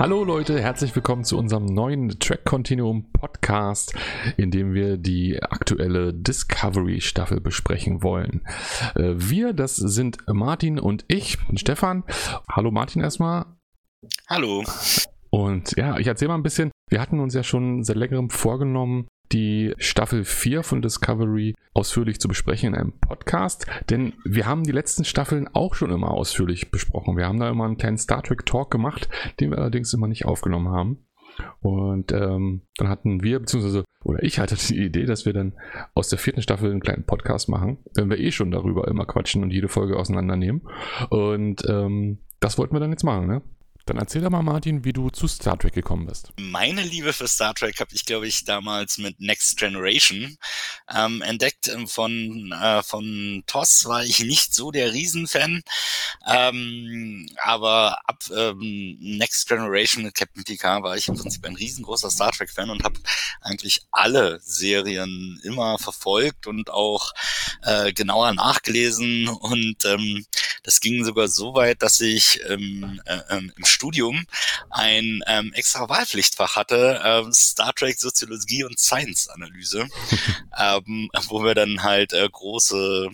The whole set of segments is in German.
Hallo Leute, herzlich willkommen zu unserem neuen Track Continuum Podcast, in dem wir die aktuelle Discovery Staffel besprechen wollen. Äh, wir, das sind Martin und ich, Stefan. Hallo Martin erstmal. Hallo. Und ja, ich erzähle mal ein bisschen. Wir hatten uns ja schon seit längerem vorgenommen, die Staffel 4 von Discovery ausführlich zu besprechen in einem Podcast, denn wir haben die letzten Staffeln auch schon immer ausführlich besprochen. Wir haben da immer einen kleinen Star Trek Talk gemacht, den wir allerdings immer nicht aufgenommen haben. Und ähm, dann hatten wir, beziehungsweise, oder ich hatte die Idee, dass wir dann aus der vierten Staffel einen kleinen Podcast machen, wenn wir eh schon darüber immer quatschen und jede Folge auseinandernehmen. Und ähm, das wollten wir dann jetzt machen, ne? Dann erzähl doch mal, Martin, wie du zu Star Trek gekommen bist. Meine Liebe für Star Trek habe ich, glaube ich, damals mit Next Generation ähm, entdeckt. Ähm, von, äh, von TOS war ich nicht so der Riesenfan. Ähm, aber ab ähm, Next Generation mit Captain Picard war ich im Prinzip ein riesengroßer Star Trek-Fan und habe eigentlich alle Serien immer verfolgt und auch äh, genauer nachgelesen. Und ähm, das ging sogar so weit, dass ich ähm, äh, ähm, im Studium ein ähm, extra Wahlpflichtfach hatte, ähm, Star Trek Soziologie und Science Analyse, ähm, wo wir dann halt äh, große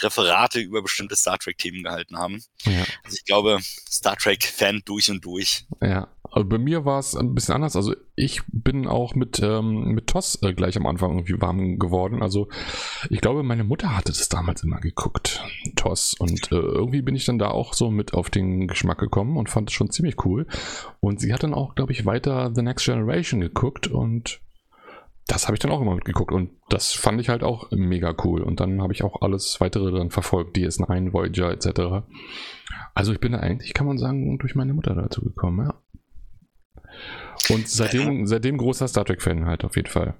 Referate über bestimmte Star Trek-Themen gehalten haben. Ja. Also ich glaube, Star Trek-Fan durch und durch. Ja, also bei mir war es ein bisschen anders. Also ich bin auch mit, ähm, mit TOS äh, gleich am Anfang irgendwie warm geworden. Also ich glaube, meine Mutter hatte das damals immer geguckt, TOS. Und äh, irgendwie bin ich dann da auch so mit auf den Geschmack gekommen und fand es schon ziemlich cool. Und sie hat dann auch, glaube ich, weiter The Next Generation geguckt und das habe ich dann auch immer mitgeguckt und das fand ich halt auch mega cool. Und dann habe ich auch alles weitere dann verfolgt, DS9, Voyager etc. Also ich bin da eigentlich, kann man sagen, durch meine Mutter dazu gekommen, ja. Und seitdem, seitdem großer Star Trek-Fan halt auf jeden Fall.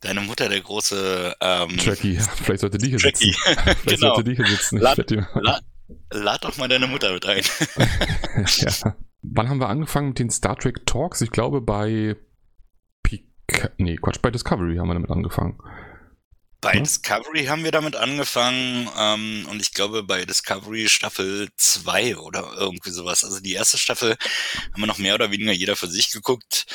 Deine Mutter, der große ähm, Trekkie, vielleicht sollte die hier Trekkie. sitzen. Vielleicht genau. sollte die hier sitzen. Lad, lad, lad doch mal deine Mutter mit ein. ja. Wann haben wir angefangen mit den Star Trek Talks? Ich glaube bei Nee, Quatsch, bei Discovery haben wir damit angefangen. Bei ja? Discovery haben wir damit angefangen ähm, und ich glaube bei Discovery Staffel 2 oder irgendwie sowas. Also die erste Staffel haben wir noch mehr oder weniger jeder für sich geguckt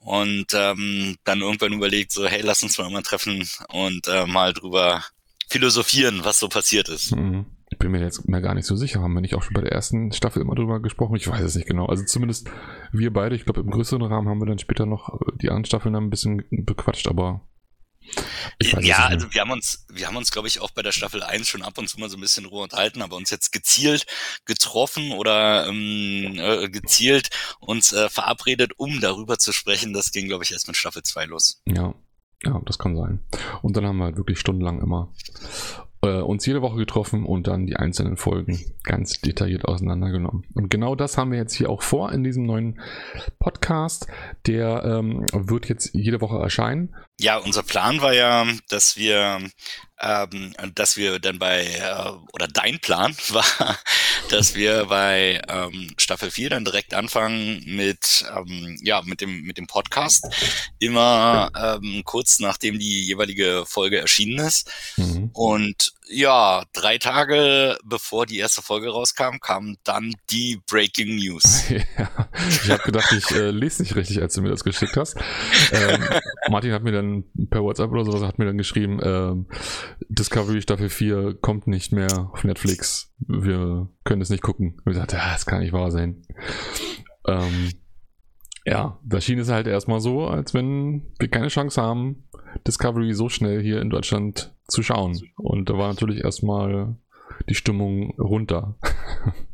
und ähm, dann irgendwann überlegt, so hey, lass uns mal mal treffen und äh, mal drüber philosophieren, was so passiert ist. Mhm. Ich bin mir jetzt mehr gar nicht so sicher. Haben wir nicht auch schon bei der ersten Staffel immer drüber gesprochen? Ich weiß es nicht genau. Also zumindest wir beide, ich glaube im größeren Rahmen haben wir dann später noch die anderen Staffeln ein bisschen bequatscht, aber ja, also wir haben uns, wir haben uns, glaube ich, auch bei der Staffel 1 schon ab und zu mal so ein bisschen Ruhe unterhalten, aber uns jetzt gezielt getroffen oder ähm, äh, gezielt uns äh, verabredet, um darüber zu sprechen, das ging, glaube ich, erst mit Staffel 2 los. Ja, ja, das kann sein. Und dann haben wir halt wirklich stundenlang immer äh, uns jede Woche getroffen und dann die einzelnen Folgen ganz detailliert auseinandergenommen. Und genau das haben wir jetzt hier auch vor in diesem neuen Podcast. Der ähm, wird jetzt jede Woche erscheinen. Ja, unser Plan war ja, dass wir ähm, dass wir dann bei, äh, oder dein Plan war, dass wir bei ähm, Staffel 4 dann direkt anfangen mit, ähm, ja, mit dem, mit dem Podcast. Immer ähm, kurz nachdem die jeweilige Folge erschienen ist. Mhm. Und ja, drei Tage bevor die erste Folge rauskam, kam dann die Breaking News. ja, ich habe gedacht, ich äh, lese nicht richtig, als du mir das geschickt hast. Ähm, Martin hat mir dann per WhatsApp oder sowas hat mir dann geschrieben, ähm, Discovery Staffel 4 kommt nicht mehr auf Netflix. Wir können es nicht gucken. Und ich dachte, ja, das kann nicht wahr sein. Ähm, ja, da schien es halt erstmal so, als wenn wir keine Chance haben, Discovery so schnell hier in Deutschland zu schauen. Und da war natürlich erstmal die Stimmung runter.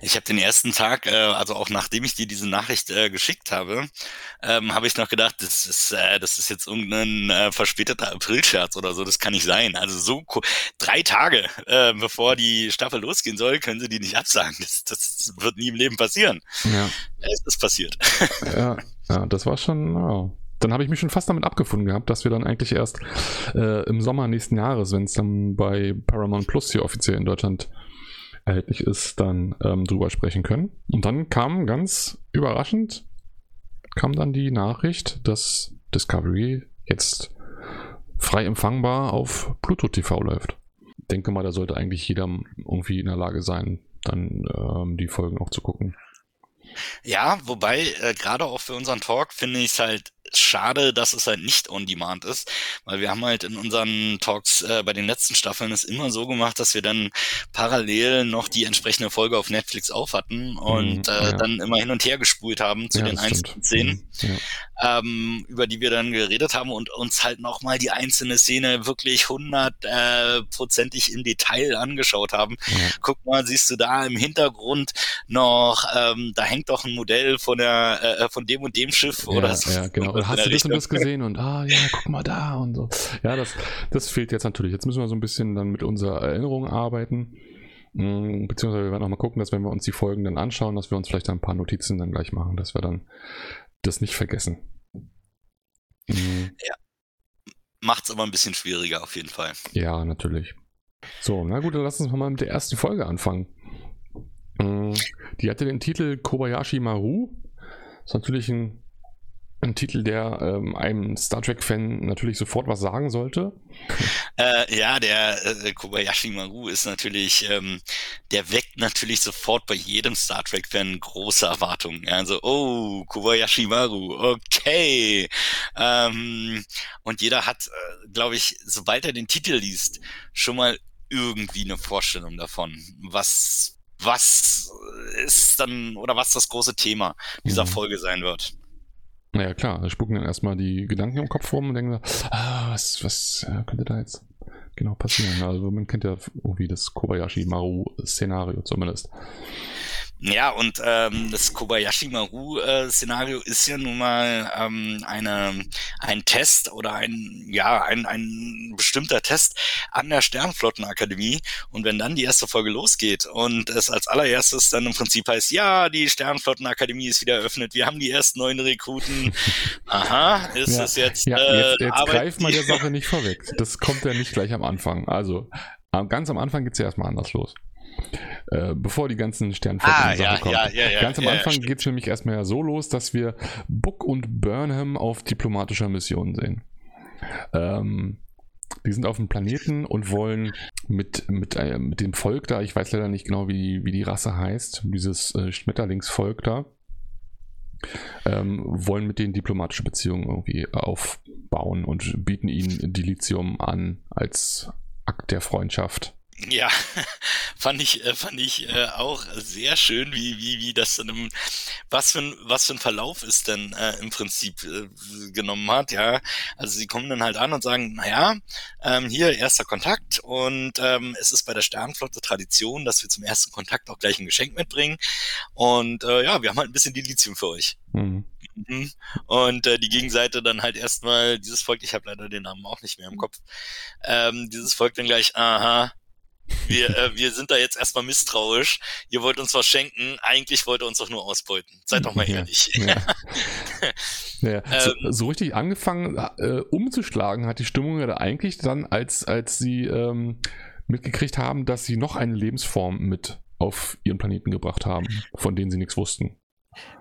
Ich habe den ersten Tag, äh, also auch nachdem ich dir diese Nachricht äh, geschickt habe, ähm, habe ich noch gedacht, das ist, äh, das ist jetzt irgendein äh, verspäteter Aprilscherz oder so. Das kann nicht sein. Also so drei Tage äh, bevor die Staffel losgehen soll, können sie die nicht absagen. Das, das wird nie im Leben passieren. Ja. Es ist passiert. Ja, ja das war schon. Oh dann habe ich mich schon fast damit abgefunden gehabt, dass wir dann eigentlich erst äh, im Sommer nächsten Jahres, wenn es dann bei Paramount Plus hier offiziell in Deutschland erhältlich ist, dann ähm, drüber sprechen können. Und dann kam ganz überraschend, kam dann die Nachricht, dass Discovery jetzt frei empfangbar auf Pluto TV läuft. Ich denke mal, da sollte eigentlich jeder irgendwie in der Lage sein, dann ähm, die Folgen auch zu gucken. Ja, wobei, äh, gerade auch für unseren Talk finde ich es halt schade, dass es halt nicht on demand ist, weil wir haben halt in unseren Talks äh, bei den letzten Staffeln es immer so gemacht, dass wir dann parallel noch die entsprechende Folge auf Netflix auf hatten und mm, äh, dann immer hin und her gespult haben zu ja, den einzelnen Szenen, mhm, ja. ähm, über die wir dann geredet haben und uns halt nochmal die einzelne Szene wirklich hundertprozentig äh, im Detail angeschaut haben. Ja. Guck mal, siehst du da im Hintergrund noch, ähm, da hängt doch ein Modell von der äh, von dem und dem Schiff oder so. Ja, genau hast du das und das gesehen und ah ja, guck mal da und so. Ja, das, das fehlt jetzt natürlich. Jetzt müssen wir so ein bisschen dann mit unserer Erinnerung arbeiten. Mm, beziehungsweise wir werden auch mal gucken, dass wenn wir uns die Folgen dann anschauen, dass wir uns vielleicht ein paar Notizen dann gleich machen, dass wir dann das nicht vergessen. Mhm. Ja. Macht's aber ein bisschen schwieriger auf jeden Fall. Ja, natürlich. So, na gut, dann lass uns mal mit der ersten Folge anfangen. Mm, die hatte den Titel Kobayashi Maru. Das ist natürlich ein ein Titel, der ähm, einem Star Trek-Fan natürlich sofort was sagen sollte. Äh, ja, der äh, Kobayashi Maru ist natürlich, ähm, der weckt natürlich sofort bei jedem Star Trek-Fan große Erwartungen. Also, oh, Kobayashi Maru, okay. Ähm, und jeder hat, äh, glaube ich, sobald er den Titel liest, schon mal irgendwie eine Vorstellung davon, was was ist dann oder was das große Thema dieser mhm. Folge sein wird. Naja, klar, da spucken dann erstmal die Gedanken im Kopf rum und denken, ah, was, was äh, könnte da jetzt genau passieren? Also man kennt ja irgendwie das Kobayashi Maru-Szenario zumindest. Ja, und ähm, das Kobayashi Maru-Szenario äh, ist ja nun mal ähm, eine, ein Test oder ein, ja, ein, ein bestimmter Test an der Sternflottenakademie. Und wenn dann die erste Folge losgeht und es als allererstes dann im Prinzip heißt, ja, die Sternflottenakademie ist wieder eröffnet, wir haben die ersten neun Rekruten. Aha, ist ja, es jetzt. Ja, äh, jetzt, jetzt greif mal der Sache nicht vorweg. Das kommt ja nicht gleich am Anfang. Also ganz am Anfang geht's ja erstmal anders los. Äh, bevor die ganzen Sternflotten ah, ja, kommen. Ja, ja, Ganz am Anfang geht es nämlich erstmal so los, dass wir Book und Burnham auf diplomatischer Mission sehen. Ähm, die sind auf dem Planeten und wollen mit, mit, äh, mit dem Volk da, ich weiß leider nicht genau, wie, wie die Rasse heißt, dieses äh, Schmetterlingsvolk da, ähm, wollen mit denen diplomatische Beziehungen irgendwie aufbauen und bieten ihnen Dilithium an als Akt der Freundschaft. Ja, fand ich, äh, fand ich äh, auch sehr schön, wie, wie, wie das dann im, was für ein, was für ein Verlauf es denn äh, im Prinzip äh, genommen hat, ja. Also sie kommen dann halt an und sagen, naja, ähm, hier erster Kontakt und ähm, es ist bei der Sternflotte Tradition, dass wir zum ersten Kontakt auch gleich ein Geschenk mitbringen. Und äh, ja, wir haben halt ein bisschen Dilithium für euch. Mhm. mhm. Und äh, die Gegenseite dann halt erstmal, dieses Volk, ich habe leider den Namen auch nicht mehr im Kopf, ähm, dieses Volk dann gleich, aha, wir, äh, wir sind da jetzt erstmal misstrauisch. Ihr wollt uns was schenken, eigentlich wollt ihr uns doch nur ausbeuten. Seid doch mal ehrlich. Ja. ja. so, ähm, so, richtig angefangen äh, umzuschlagen hat die Stimmung ja eigentlich dann, als, als sie ähm, mitgekriegt haben, dass sie noch eine Lebensform mit auf ihren Planeten gebracht haben, von denen sie nichts wussten.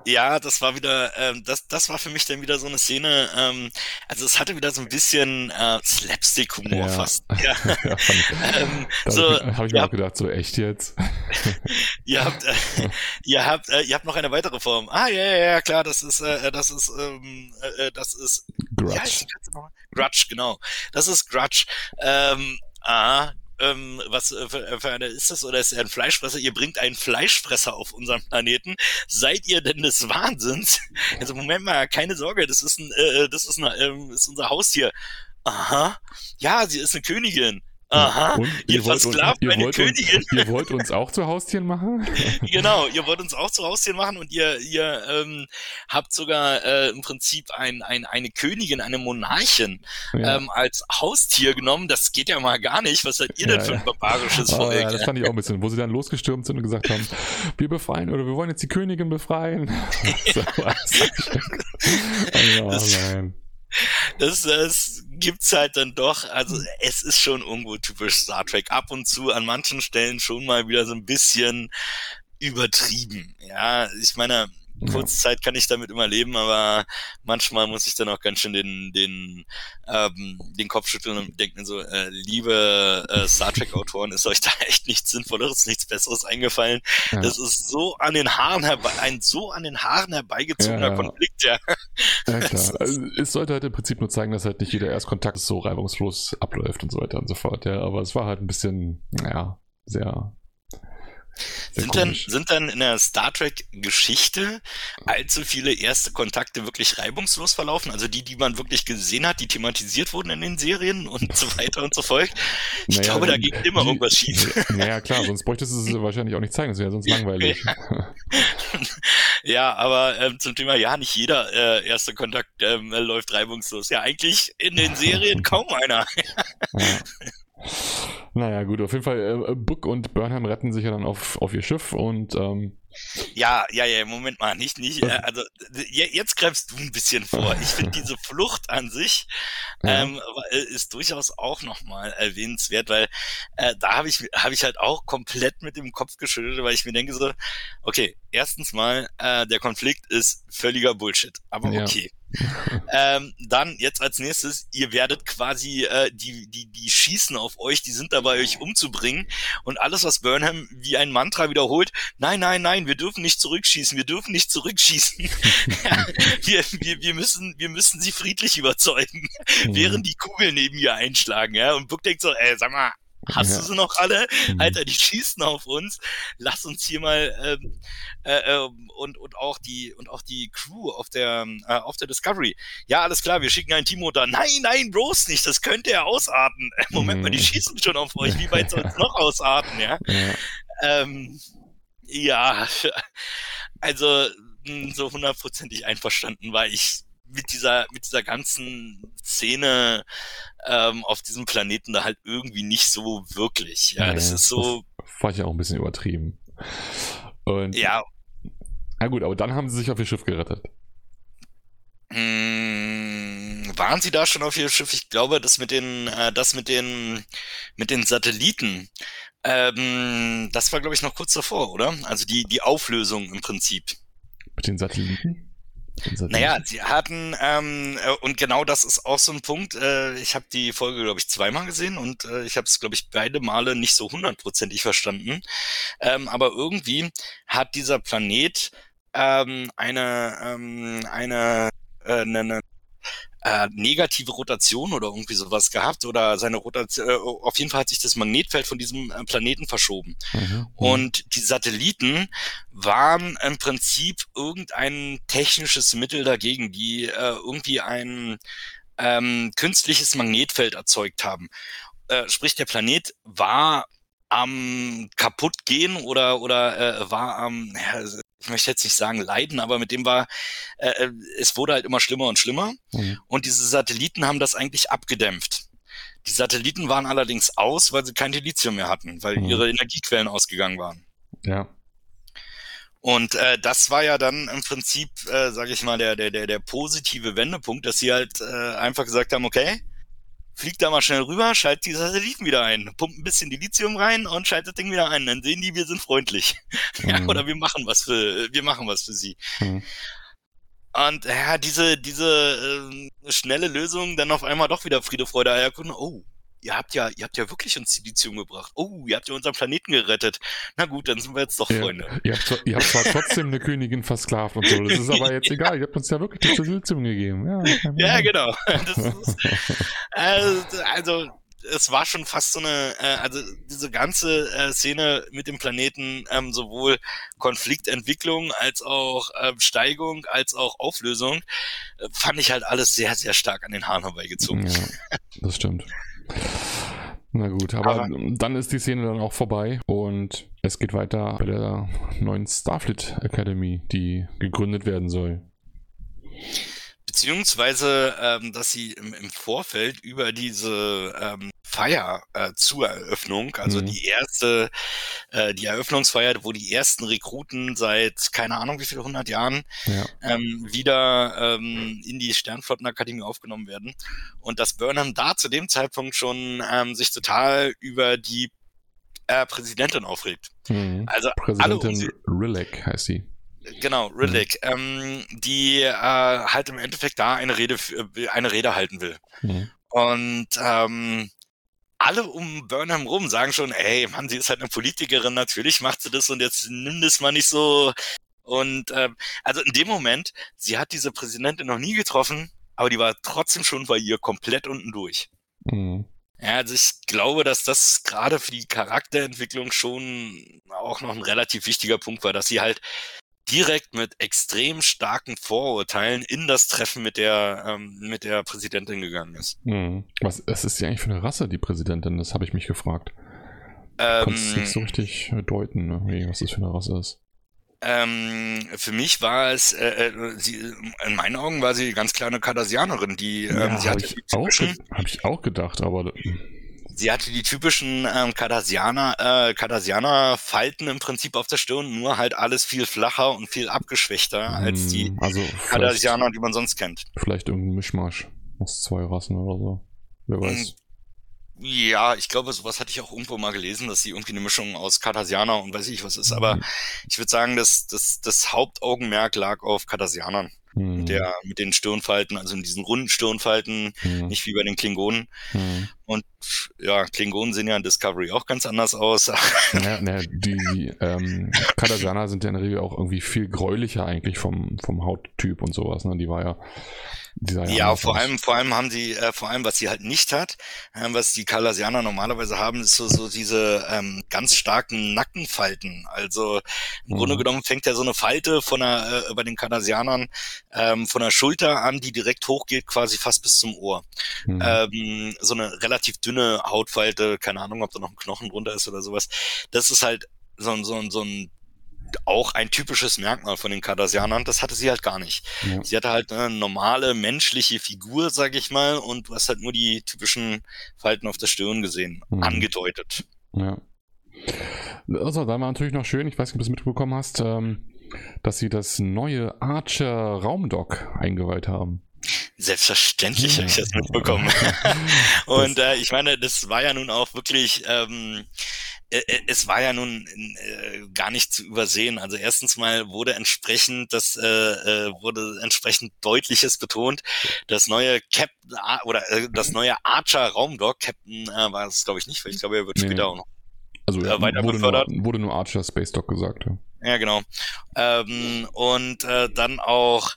Ja, das war wieder, ähm, das, das war für mich dann wieder so eine Szene, ähm, also es hatte wieder so ein bisschen äh, Slapstick-Humor ja. fast. Ja. ja ähm, so, habe ich mir auch gedacht, so echt jetzt? ihr habt, äh, ihr habt, äh, ihr habt noch eine weitere Form. Ah, ja, ja, ja, klar, das ist, äh, das ist, ähm, äh, das ist, Grudge. Ja, Grudge, genau. Das ist Grudge. Ähm, ah, ähm, was äh, für, äh, für eine ist das oder ist er ein Fleischfresser? Ihr bringt einen Fleischfresser auf unseren Planeten. Seid ihr denn des Wahnsinns? Also Moment mal, keine Sorge, das ist ein, äh, äh das ist, ein, ähm, ist unser Haustier. Aha, ja, sie ist eine Königin. Aha, und ihr, ihr versklavt meine ihr Königin. Uns, ihr wollt uns auch zu Haustieren machen? genau, ihr wollt uns auch zu Haustieren machen und ihr, ihr ähm, habt sogar äh, im Prinzip ein, ein, eine Königin, eine Monarchin ja. ähm, als Haustier genommen. Das geht ja mal gar nicht. Was seid ihr ja, denn für ein barbarisches oh, Volk? Ja, das fand ich auch ein bisschen, wo sie dann losgestürmt sind und gesagt haben, wir befreien oder wir wollen jetzt die Königin befreien. so, oh, nein das, das gibt's halt dann doch. Also es ist schon irgendwo typisch Star Trek. Ab und zu an manchen Stellen schon mal wieder so ein bisschen übertrieben. Ja, ich meine, Kurzzeit kann ich damit immer leben, aber manchmal muss ich dann auch ganz schön den, den, ähm, den Kopf schütteln und denken so, äh, liebe äh, Star Trek-Autoren, ist euch da echt nichts Sinnvolleres, nichts Besseres eingefallen? Ja. Das ist so an den Haaren herbei, ein so an den Haaren herbeigezogener ja, Konflikt, ja. Ja, klar. Also, es sollte halt im Prinzip nur zeigen, dass halt nicht jeder Erstkontakt so reibungslos abläuft und so weiter und so fort, ja. Aber es war halt ein bisschen, naja, sehr sind denn, sind dann in der Star Trek-Geschichte allzu viele erste Kontakte wirklich reibungslos verlaufen? Also die, die man wirklich gesehen hat, die thematisiert wurden in den Serien und so weiter und so fort? Ich naja, glaube, da ging immer die, irgendwas schief. Naja, klar, sonst bräuchtest du es wahrscheinlich auch nicht zeigen, das wäre sonst langweilig. Ja, ja aber ähm, zum Thema, ja, nicht jeder äh, erste Kontakt ähm, läuft reibungslos. Ja, eigentlich in den Serien kaum einer. ja. Naja, gut, auf jeden Fall, äh, Book und Burnham retten sich ja dann auf, auf ihr Schiff und ähm, ja, ja, ja, Moment mal, nicht, nicht, äh, also jetzt greifst du ein bisschen vor. Ich finde diese Flucht an sich ja. ähm, äh, ist durchaus auch nochmal erwähnenswert, weil äh, da habe ich, hab ich halt auch komplett mit dem Kopf geschüttelt, weil ich mir denke so, okay, erstens mal, äh, der Konflikt ist völliger Bullshit, aber okay. ähm, dann jetzt als nächstes, ihr werdet quasi äh, die, die, die schießen auf euch, die sind dabei, euch umzubringen. Und alles, was Burnham wie ein Mantra wiederholt, nein, nein, nein, wir dürfen nicht zurückschießen, wir dürfen nicht zurückschießen. wir, wir, wir, müssen, wir müssen sie friedlich überzeugen, mhm. während die Kugeln neben ihr einschlagen. Ja? Und Book denkt so, ey, sag mal, Hast ja. du sie noch alle? Mhm. Alter, die schießen auf uns. Lass uns hier mal ähm, äh, äh, und und auch die und auch die Crew auf der äh, auf der Discovery. Ja, alles klar, wir schicken ein Timo da. Nein, nein, bloß nicht. Das könnte ja ausarten. Moment mhm. mal, die mhm. schießen schon auf euch. Wie weit soll es noch ausarten? Ja. ja. Ähm, ja, also hm, so hundertprozentig einverstanden war ich mit dieser, mit dieser ganzen Szene ähm, auf diesem Planeten da halt irgendwie nicht so wirklich. Ja, ja das ist so. Das fand ich auch ein bisschen übertrieben. Und, ja. Na gut, aber dann haben sie sich auf ihr Schiff gerettet. Hm, waren sie da schon auf ihr Schiff? Ich glaube, das mit den, äh, das mit den, mit den Satelliten, ähm, das war, glaube ich, noch kurz davor, oder? Also die, die Auflösung im Prinzip. Mit den Satelliten? Naja, sie hatten, ähm, äh, und genau das ist auch so ein Punkt, äh, ich habe die Folge, glaube ich, zweimal gesehen und äh, ich habe es, glaube ich, beide Male nicht so hundertprozentig verstanden. Ähm, aber irgendwie hat dieser Planet ähm, eine, ähm, eine, äh, eine, eine äh, negative Rotation oder irgendwie sowas gehabt oder seine Rotation, äh, auf jeden Fall hat sich das Magnetfeld von diesem äh, Planeten verschoben. Mhm, mhm. Und die Satelliten waren im Prinzip irgendein technisches Mittel dagegen, die äh, irgendwie ein ähm, künstliches Magnetfeld erzeugt haben. Äh, sprich, der Planet war am kaputt gehen oder oder äh, war am ja, ich möchte jetzt nicht sagen leiden, aber mit dem war, äh, äh, es wurde halt immer schlimmer und schlimmer. Mhm. Und diese Satelliten haben das eigentlich abgedämpft. Die Satelliten waren allerdings aus, weil sie kein Lithium mehr hatten, weil mhm. ihre Energiequellen ausgegangen waren. Ja. Und äh, das war ja dann im Prinzip, äh, sage ich mal, der, der, der, der positive Wendepunkt, dass sie halt äh, einfach gesagt haben, okay, fliegt da mal schnell rüber, schaltet die Satelliten wieder ein, pumpt ein bisschen die Lithium rein und schaltet das Ding wieder ein. Dann sehen die, wir sind freundlich. Mhm. ja, oder wir machen was für, wir machen was für sie. Mhm. Und ja, diese, diese äh, schnelle Lösung, dann auf einmal doch wieder Friede, Freude, Eierkuchen. Oh, ihr habt ja, ihr habt ja wirklich uns Silizium gebracht. Oh, ihr habt ja unseren Planeten gerettet. Na gut, dann sind wir jetzt doch Freunde. Ja, ihr, habt, ihr, habt, zwar trotzdem eine Königin versklavt und so, das ist aber jetzt egal, ihr habt uns ja wirklich das Silizium gegeben. Ja, ja genau. Ist, also, also, es war schon fast so eine, äh, also diese ganze äh, Szene mit dem Planeten, ähm, sowohl Konfliktentwicklung als auch äh, Steigung, als auch Auflösung, äh, fand ich halt alles sehr, sehr stark an den Haaren herbeigezogen. Ja, das stimmt. Na gut, aber, aber, dann ist die Szene dann auch vorbei und es geht weiter bei der neuen Starfleet Academy, die gegründet werden soll beziehungsweise ähm, dass sie im, im Vorfeld über diese ähm, Feier äh, zur Eröffnung, also mhm. die erste, äh, die Eröffnungsfeier, wo die ersten Rekruten seit keine Ahnung wie viele hundert Jahren ja. ähm, wieder ähm, in die Sternflottenakademie aufgenommen werden und dass Burnham da zu dem Zeitpunkt schon ähm, sich total über die äh, Präsidentin aufregt. Mhm. Also Präsidentin Rilek heißt sie. Genau, Riddick, mhm. ähm, die äh, halt im Endeffekt da eine Rede, äh, eine Rede halten will. Mhm. Und ähm, alle um Burnham rum sagen schon, ey, Mann, sie ist halt eine Politikerin, natürlich macht sie das und jetzt nimm das mal nicht so. Und ähm, also in dem Moment, sie hat diese Präsidentin noch nie getroffen, aber die war trotzdem schon bei ihr komplett unten durch. Mhm. Ja, also ich glaube, dass das gerade für die Charakterentwicklung schon auch noch ein relativ wichtiger Punkt war, dass sie halt direkt mit extrem starken Vorurteilen in das Treffen mit der, ähm, mit der Präsidentin gegangen ist. Hm. Was, was ist ja eigentlich für eine Rasse, die Präsidentin? Das habe ich mich gefragt. Ähm, Kannst nicht so richtig deuten, ne? was das für eine Rasse ist. Ähm, für mich war es, äh, äh, sie, in meinen Augen war sie ganz klar eine Kardasianerin, die ähm, ja, sie hatte ich, auch, hab ich auch gedacht, aber Sie hatte die typischen ähm, Cardassianer, äh, Cardassianer Falten im Prinzip auf der Stirn, nur halt alles viel flacher und viel abgeschwächter als die hm, also Cardassianer, die man sonst kennt. Vielleicht irgendein Mischmasch aus zwei Rassen oder so. Wer weiß. Hm, ja, ich glaube, sowas hatte ich auch irgendwo mal gelesen, dass sie irgendwie eine Mischung aus Cardassianer und weiß ich was ist. Aber mhm. ich würde sagen, dass das, das Hauptaugenmerk lag auf Cardassianern. Mhm. Mit, der, mit den Stirnfalten, also in diesen runden Stirnfalten, mhm. nicht wie bei den Klingonen. Und ja, Klingonen sehen ja in Discovery auch ganz anders aus. Ja, ja die ähm, Cardassianer sind ja in der Regel auch irgendwie viel gräulicher eigentlich vom, vom Hauttyp und sowas. Ne? Die war ja ja, vor allem, vor allem haben sie, äh, vor allem, was sie halt nicht hat, äh, was die Kalasianer normalerweise haben, ist so, so diese ähm, ganz starken Nackenfalten. Also im mhm. Grunde genommen fängt ja so eine Falte von der, äh, bei den Kanadianern ähm, von der Schulter an, die direkt hochgeht, quasi fast bis zum Ohr. Mhm. Ähm, so eine relativ dünne Hautfalte, keine Ahnung, ob da noch ein Knochen drunter ist oder sowas. Das ist halt so, ein so, ein so ein auch ein typisches Merkmal von den Cardassianern, das hatte sie halt gar nicht. Ja. Sie hatte halt eine normale menschliche Figur, sag ich mal, und du hast halt nur die typischen Falten auf der Stirn gesehen, mhm. angedeutet. Ja. Also, da war natürlich noch schön, ich weiß nicht, ob du es mitbekommen hast, ähm, dass sie das neue Archer Raumdock eingeweiht haben. Selbstverständlich ja. habe ich das mitbekommen. und äh, ich meine, das war ja nun auch wirklich ähm, äh, äh, es war ja nun äh, gar nicht zu übersehen. Also erstens mal wurde entsprechend das äh, äh, wurde entsprechend deutliches betont. Das neue Captain oder äh, das neue Archer Raumdock Captain äh, war es glaube ich nicht, weil ich glaube er wird nee. später auch noch also äh, weiter wurde befördert. Nur, wurde nur Archer Space Dock gesagt. Ja, ja genau. Ähm, und äh, dann auch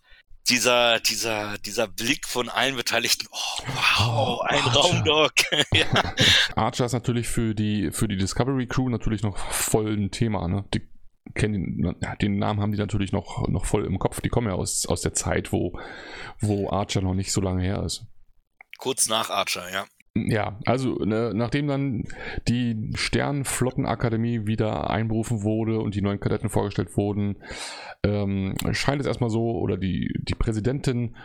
dieser, dieser, dieser Blick von allen Beteiligten, oh, wow, oh, ein Archer. Raumdock. ja. Archer ist natürlich für die, für die Discovery Crew natürlich noch voll ein Thema, ne? Die kennen den Namen haben die natürlich noch, noch voll im Kopf. Die kommen ja aus, aus der Zeit, wo, wo Archer noch nicht so lange her ist. Kurz nach Archer, ja. Ja, also ne, nachdem dann die Sternflottenakademie wieder einberufen wurde und die neuen Kadetten vorgestellt wurden, ähm, scheint es erstmal so, oder die, die Präsidentin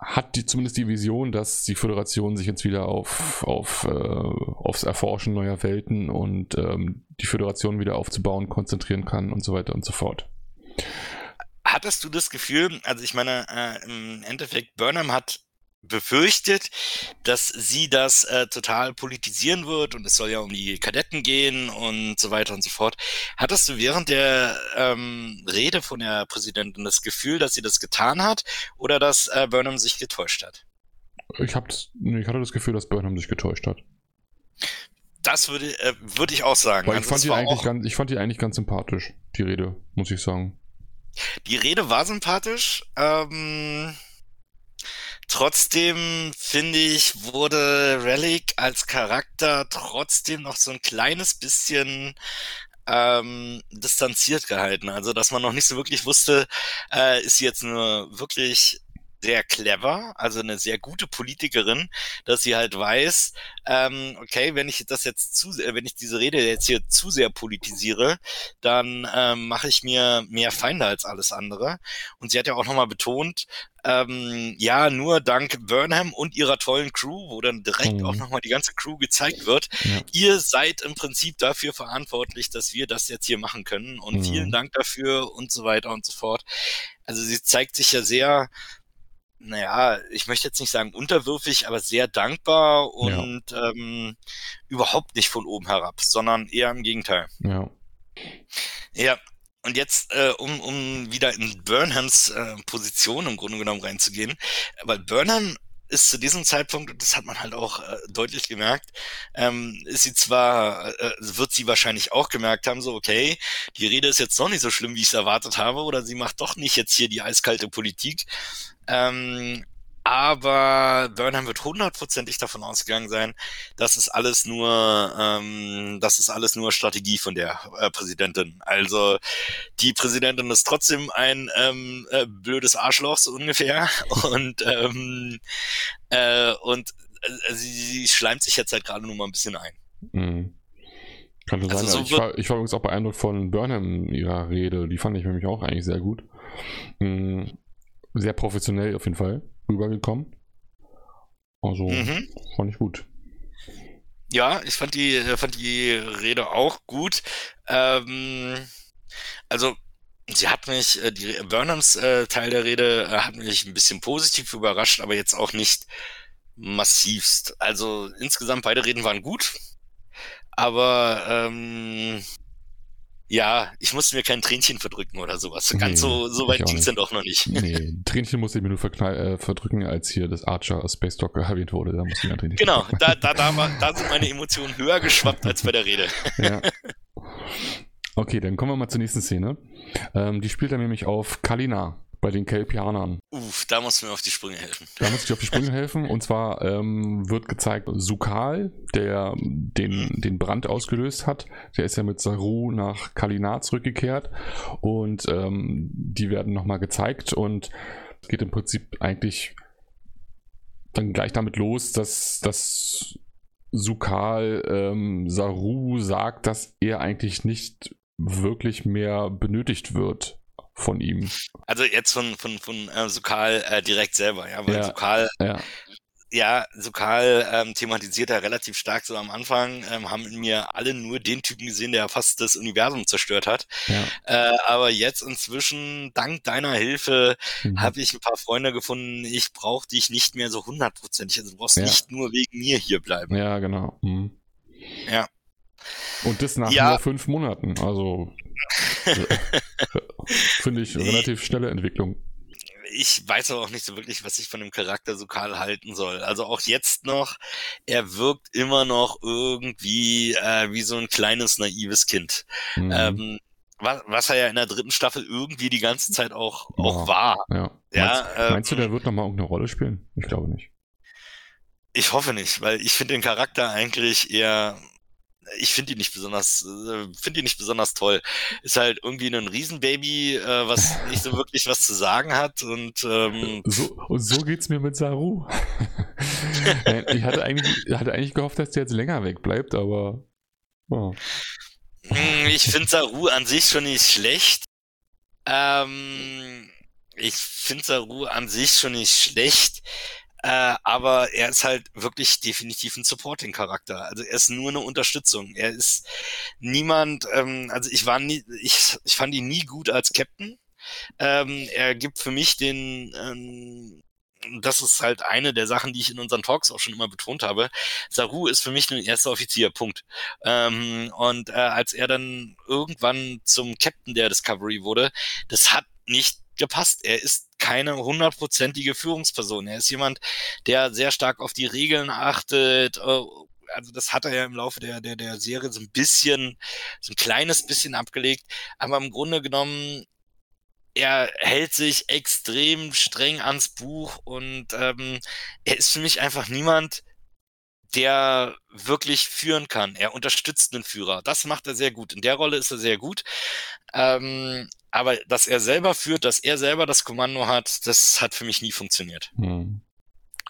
hat die, zumindest die Vision, dass die Föderation sich jetzt wieder auf, auf, äh, aufs Erforschen neuer Welten und ähm, die Föderation wieder aufzubauen konzentrieren kann und so weiter und so fort. Hattest du das Gefühl, also ich meine, äh, im Endeffekt, Burnham hat befürchtet, dass sie das äh, total politisieren wird und es soll ja um die Kadetten gehen und so weiter und so fort. Hattest du während der ähm, Rede von der Präsidentin das Gefühl, dass sie das getan hat oder dass äh, Burnham sich getäuscht hat? Ich, hab's, ich hatte das Gefühl, dass Burnham sich getäuscht hat. Das würde, äh, würde ich auch sagen. Weil ich, also fand die eigentlich ganz, ich fand die eigentlich ganz sympathisch, die Rede, muss ich sagen. Die Rede war sympathisch. Ähm Trotzdem finde ich, wurde Relic als Charakter trotzdem noch so ein kleines bisschen ähm, distanziert gehalten. Also, dass man noch nicht so wirklich wusste, äh, ist sie jetzt nur wirklich sehr clever, also eine sehr gute Politikerin, dass sie halt weiß, ähm, okay, wenn ich das jetzt zu, wenn ich diese Rede jetzt hier zu sehr politisiere, dann ähm, mache ich mir mehr Feinde als alles andere. Und sie hat ja auch nochmal betont, ähm, ja, nur dank Burnham und ihrer tollen Crew, wo dann direkt mhm. auch nochmal die ganze Crew gezeigt wird, ja. ihr seid im Prinzip dafür verantwortlich, dass wir das jetzt hier machen können und mhm. vielen Dank dafür und so weiter und so fort. Also sie zeigt sich ja sehr naja, ich möchte jetzt nicht sagen unterwürfig, aber sehr dankbar und ja. ähm, überhaupt nicht von oben herab, sondern eher im Gegenteil. Ja. Ja. und jetzt, äh, um, um wieder in Burnhams äh, Position im Grunde genommen reinzugehen, weil Burnham ist zu diesem Zeitpunkt, und das hat man halt auch äh, deutlich gemerkt, ähm, ist sie zwar, äh, wird sie wahrscheinlich auch gemerkt haben, so, okay, die Rede ist jetzt doch nicht so schlimm, wie ich es erwartet habe, oder sie macht doch nicht jetzt hier die eiskalte Politik. Ähm, aber Burnham wird hundertprozentig davon ausgegangen sein, dass es alles nur, ähm, das ist alles nur Strategie von der äh, Präsidentin. Also die Präsidentin ist trotzdem ein ähm, äh, blödes Arschloch so ungefähr und ähm, äh, und äh, sie, sie schleimt sich jetzt halt gerade nur mal ein bisschen ein. Mhm. Könnte also sein. So ich, war, ich war übrigens auch beeindruckt von Burnham ihrer Rede. Die fand ich nämlich auch eigentlich sehr gut. Mhm. Sehr professionell auf jeden Fall rübergekommen. Also mhm. fand ich gut. Ja, ich fand die, fand die Rede auch gut. Ähm, also, sie hat mich, äh, die Burnhams äh, Teil der Rede äh, hat mich ein bisschen positiv überrascht, aber jetzt auch nicht massivst. Also insgesamt beide Reden waren gut, aber ähm, ja, ich musste mir kein Tränchen verdrücken oder sowas. Ganz nee, so, so weit ging es dann doch noch nicht. Nee, Tränchen musste ich mir nur äh, verdrücken, als hier das Archer Space Dock erwähnt wurde. Da musste ich mir ein Tränchen Genau, da, da, da, war, da sind meine Emotionen höher geschwappt als bei der Rede. Ja. Okay, dann kommen wir mal zur nächsten Szene. Ähm, die spielt dann nämlich auf Kalina bei den Kelpianern. Uff, da muss mir auf die Sprünge helfen. Da muss ich auf die Sprünge helfen. Und zwar ähm, wird gezeigt, Sukal, der den, den Brand ausgelöst hat, der ist ja mit Saru nach Kalina zurückgekehrt. Und ähm, die werden nochmal gezeigt und es geht im Prinzip eigentlich dann gleich damit los, dass, dass Sukal ähm, Saru sagt, dass er eigentlich nicht wirklich mehr benötigt wird von ihm. Also jetzt von, von, von äh, Sokal äh, direkt selber, ja, weil ja, Sokal, ja. ja, Sokal ähm, thematisiert er relativ stark so am Anfang, ähm, haben in mir alle nur den Typen gesehen, der fast das Universum zerstört hat. Ja. Äh, aber jetzt inzwischen, dank deiner Hilfe, mhm. habe ich ein paar Freunde gefunden, ich brauche dich nicht mehr so hundertprozentig. Also du brauchst ja. nicht nur wegen mir hier bleiben. Ja, genau. Mhm. Ja. Und das nach ja. nur fünf Monaten. Also Finde ich relativ schnelle Entwicklung. Ich weiß aber auch nicht so wirklich, was ich von dem Charakter Sokal halten soll. Also auch jetzt noch, er wirkt immer noch irgendwie äh, wie so ein kleines, naives Kind. Mhm. Ähm, was, was er ja in der dritten Staffel irgendwie die ganze Zeit auch, auch war. Ja. ja meinst, ähm, meinst du, der wird nochmal irgendeine Rolle spielen? Ich glaube nicht. Ich hoffe nicht, weil ich finde den Charakter eigentlich eher ich finde ihn nicht besonders, äh, finde ihn nicht besonders toll. Ist halt irgendwie ein Riesenbaby, äh, was nicht so wirklich was zu sagen hat und ähm, so, und so geht's mir mit Saru. ich hatte eigentlich, hatte eigentlich gehofft, dass der jetzt länger wegbleibt, aber oh. ich finde Saru an sich schon nicht schlecht. Ähm, ich finde Saru an sich schon nicht schlecht. Äh, aber er ist halt wirklich definitiv ein Supporting-Charakter. Also er ist nur eine Unterstützung. Er ist niemand, ähm, also ich war nie, ich, ich fand ihn nie gut als Captain. Ähm, er gibt für mich den, ähm, das ist halt eine der Sachen, die ich in unseren Talks auch schon immer betont habe. Saru ist für mich ein erster Offizier, Punkt. Ähm, und äh, als er dann irgendwann zum Captain der Discovery wurde, das hat nicht gepasst. Er ist keine hundertprozentige Führungsperson. Er ist jemand, der sehr stark auf die Regeln achtet. Äh, also das hat er ja im Laufe der, der, der Serie so ein bisschen, so ein kleines bisschen abgelegt. Aber im Grunde genommen, er hält sich extrem streng ans Buch und ähm, er ist für mich einfach niemand, der wirklich führen kann. Er unterstützt den Führer. Das macht er sehr gut. In der Rolle ist er sehr gut. Ähm, aber dass er selber führt, dass er selber das Kommando hat, das hat für mich nie funktioniert. Hm.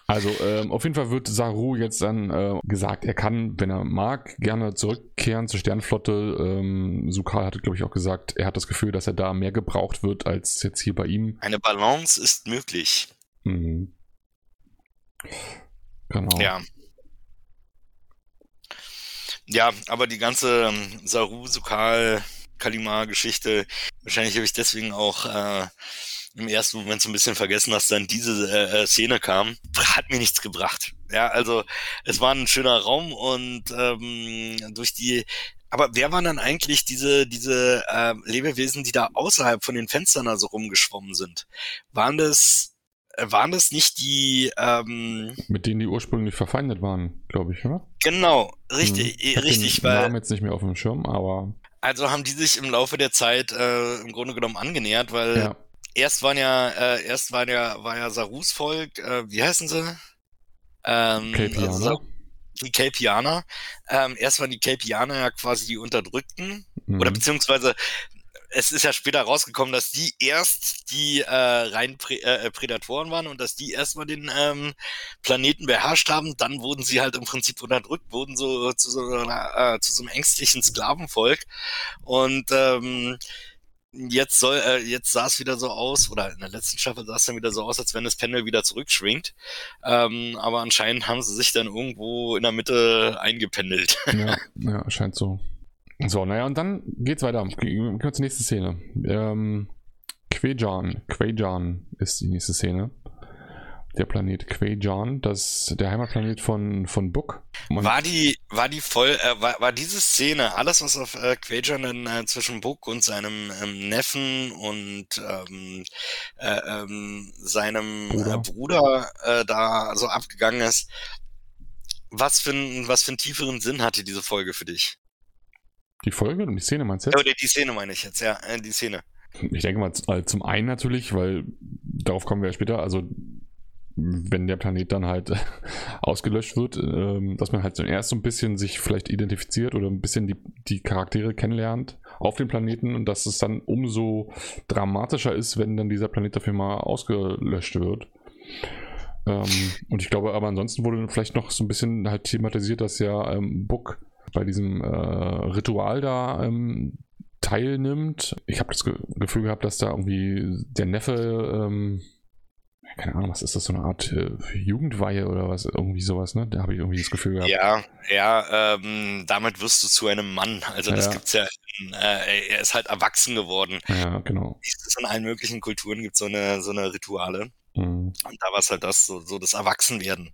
Also ähm, auf jeden Fall wird Saru jetzt dann äh, gesagt, er kann, wenn er mag, gerne zurückkehren zur Sternflotte. Ähm, Sukal hatte, glaube ich, auch gesagt, er hat das Gefühl, dass er da mehr gebraucht wird als jetzt hier bei ihm. Eine Balance ist möglich. Mhm. Genau. Ja. Ja, aber die ganze ähm, Saru, Sukal, Kalima-Geschichte, wahrscheinlich habe ich deswegen auch äh, im ersten Moment so ein bisschen vergessen, dass dann diese äh, äh, Szene kam, hat mir nichts gebracht. Ja, also es war ein schöner Raum und ähm, durch die aber wer waren dann eigentlich diese, diese äh, Lebewesen, die da außerhalb von den Fenstern also rumgeschwommen sind? Waren das, äh, waren das nicht die, ähm, Mit denen die ursprünglich verfeindet waren, glaube ich, oder? Genau, richtig, hm. richtig, den weil. Namen jetzt nicht mehr auf dem Schirm, aber. Also haben die sich im Laufe der Zeit äh, im Grunde genommen angenähert, weil ja. erst waren ja, äh, erst waren ja, war ja Sarus Volk, äh, wie heißen sie? Ähm, Kelpianer. Also, die Kelpianer. Ähm, erst waren die Kelpianer ja quasi die Unterdrückten, mhm. oder beziehungsweise es ist ja später rausgekommen, dass die erst die äh, rein Prä äh, Prädatoren waren und dass die erstmal den ähm, Planeten beherrscht haben. Dann wurden sie halt im Prinzip unterdrückt, wurden so zu so, einer, äh, zu so einem ängstlichen Sklavenvolk. Und ähm, jetzt soll, äh, jetzt sah es wieder so aus, oder in der letzten Staffel sah es dann wieder so aus, als wenn das Pendel wieder zurückschwingt. Ähm, aber anscheinend haben sie sich dann irgendwo in der Mitte eingependelt. Ja, ja scheint so. So, naja, und dann geht's weiter. Gehen wir zur nächsten Szene. Ähm, Quejan, Quejan ist die nächste Szene. Der Planet Quejan, das der Heimatplanet von von Book. Man war die war die voll äh, war, war diese Szene alles was auf äh, Quejan dann äh, zwischen Book und seinem ähm, Neffen und ähm, äh, ähm, seinem Bruder, äh, Bruder äh, da so abgegangen ist. Was für ein was für einen tieferen Sinn hatte diese Folge für dich? Die Folge und die Szene meinst du jetzt? Oder die Szene meine ich jetzt, ja, äh, die Szene. Ich denke mal äh, zum einen natürlich, weil darauf kommen wir ja später, also wenn der Planet dann halt ausgelöscht wird, ähm, dass man halt zuerst so ein bisschen sich vielleicht identifiziert oder ein bisschen die, die Charaktere kennenlernt auf dem Planeten und dass es dann umso dramatischer ist, wenn dann dieser Planet dafür mal ausgelöscht wird. Ähm, und ich glaube aber ansonsten wurde vielleicht noch so ein bisschen halt thematisiert, dass ja ähm, Book bei diesem äh, Ritual da ähm, teilnimmt. Ich habe das Ge Gefühl gehabt, dass da irgendwie der Neffe, ähm, keine Ahnung, was ist das, so eine Art äh, Jugendweihe oder was, irgendwie sowas, ne? Da habe ich irgendwie das Gefühl gehabt. Ja, ja, ähm, damit wirst du zu einem Mann. Also das ja. gibt's ja, äh, er ist halt erwachsen geworden. Ja, genau. In allen möglichen Kulturen gibt so eine, so eine Rituale. Mhm. Und da war es halt das, so, so das Erwachsenwerden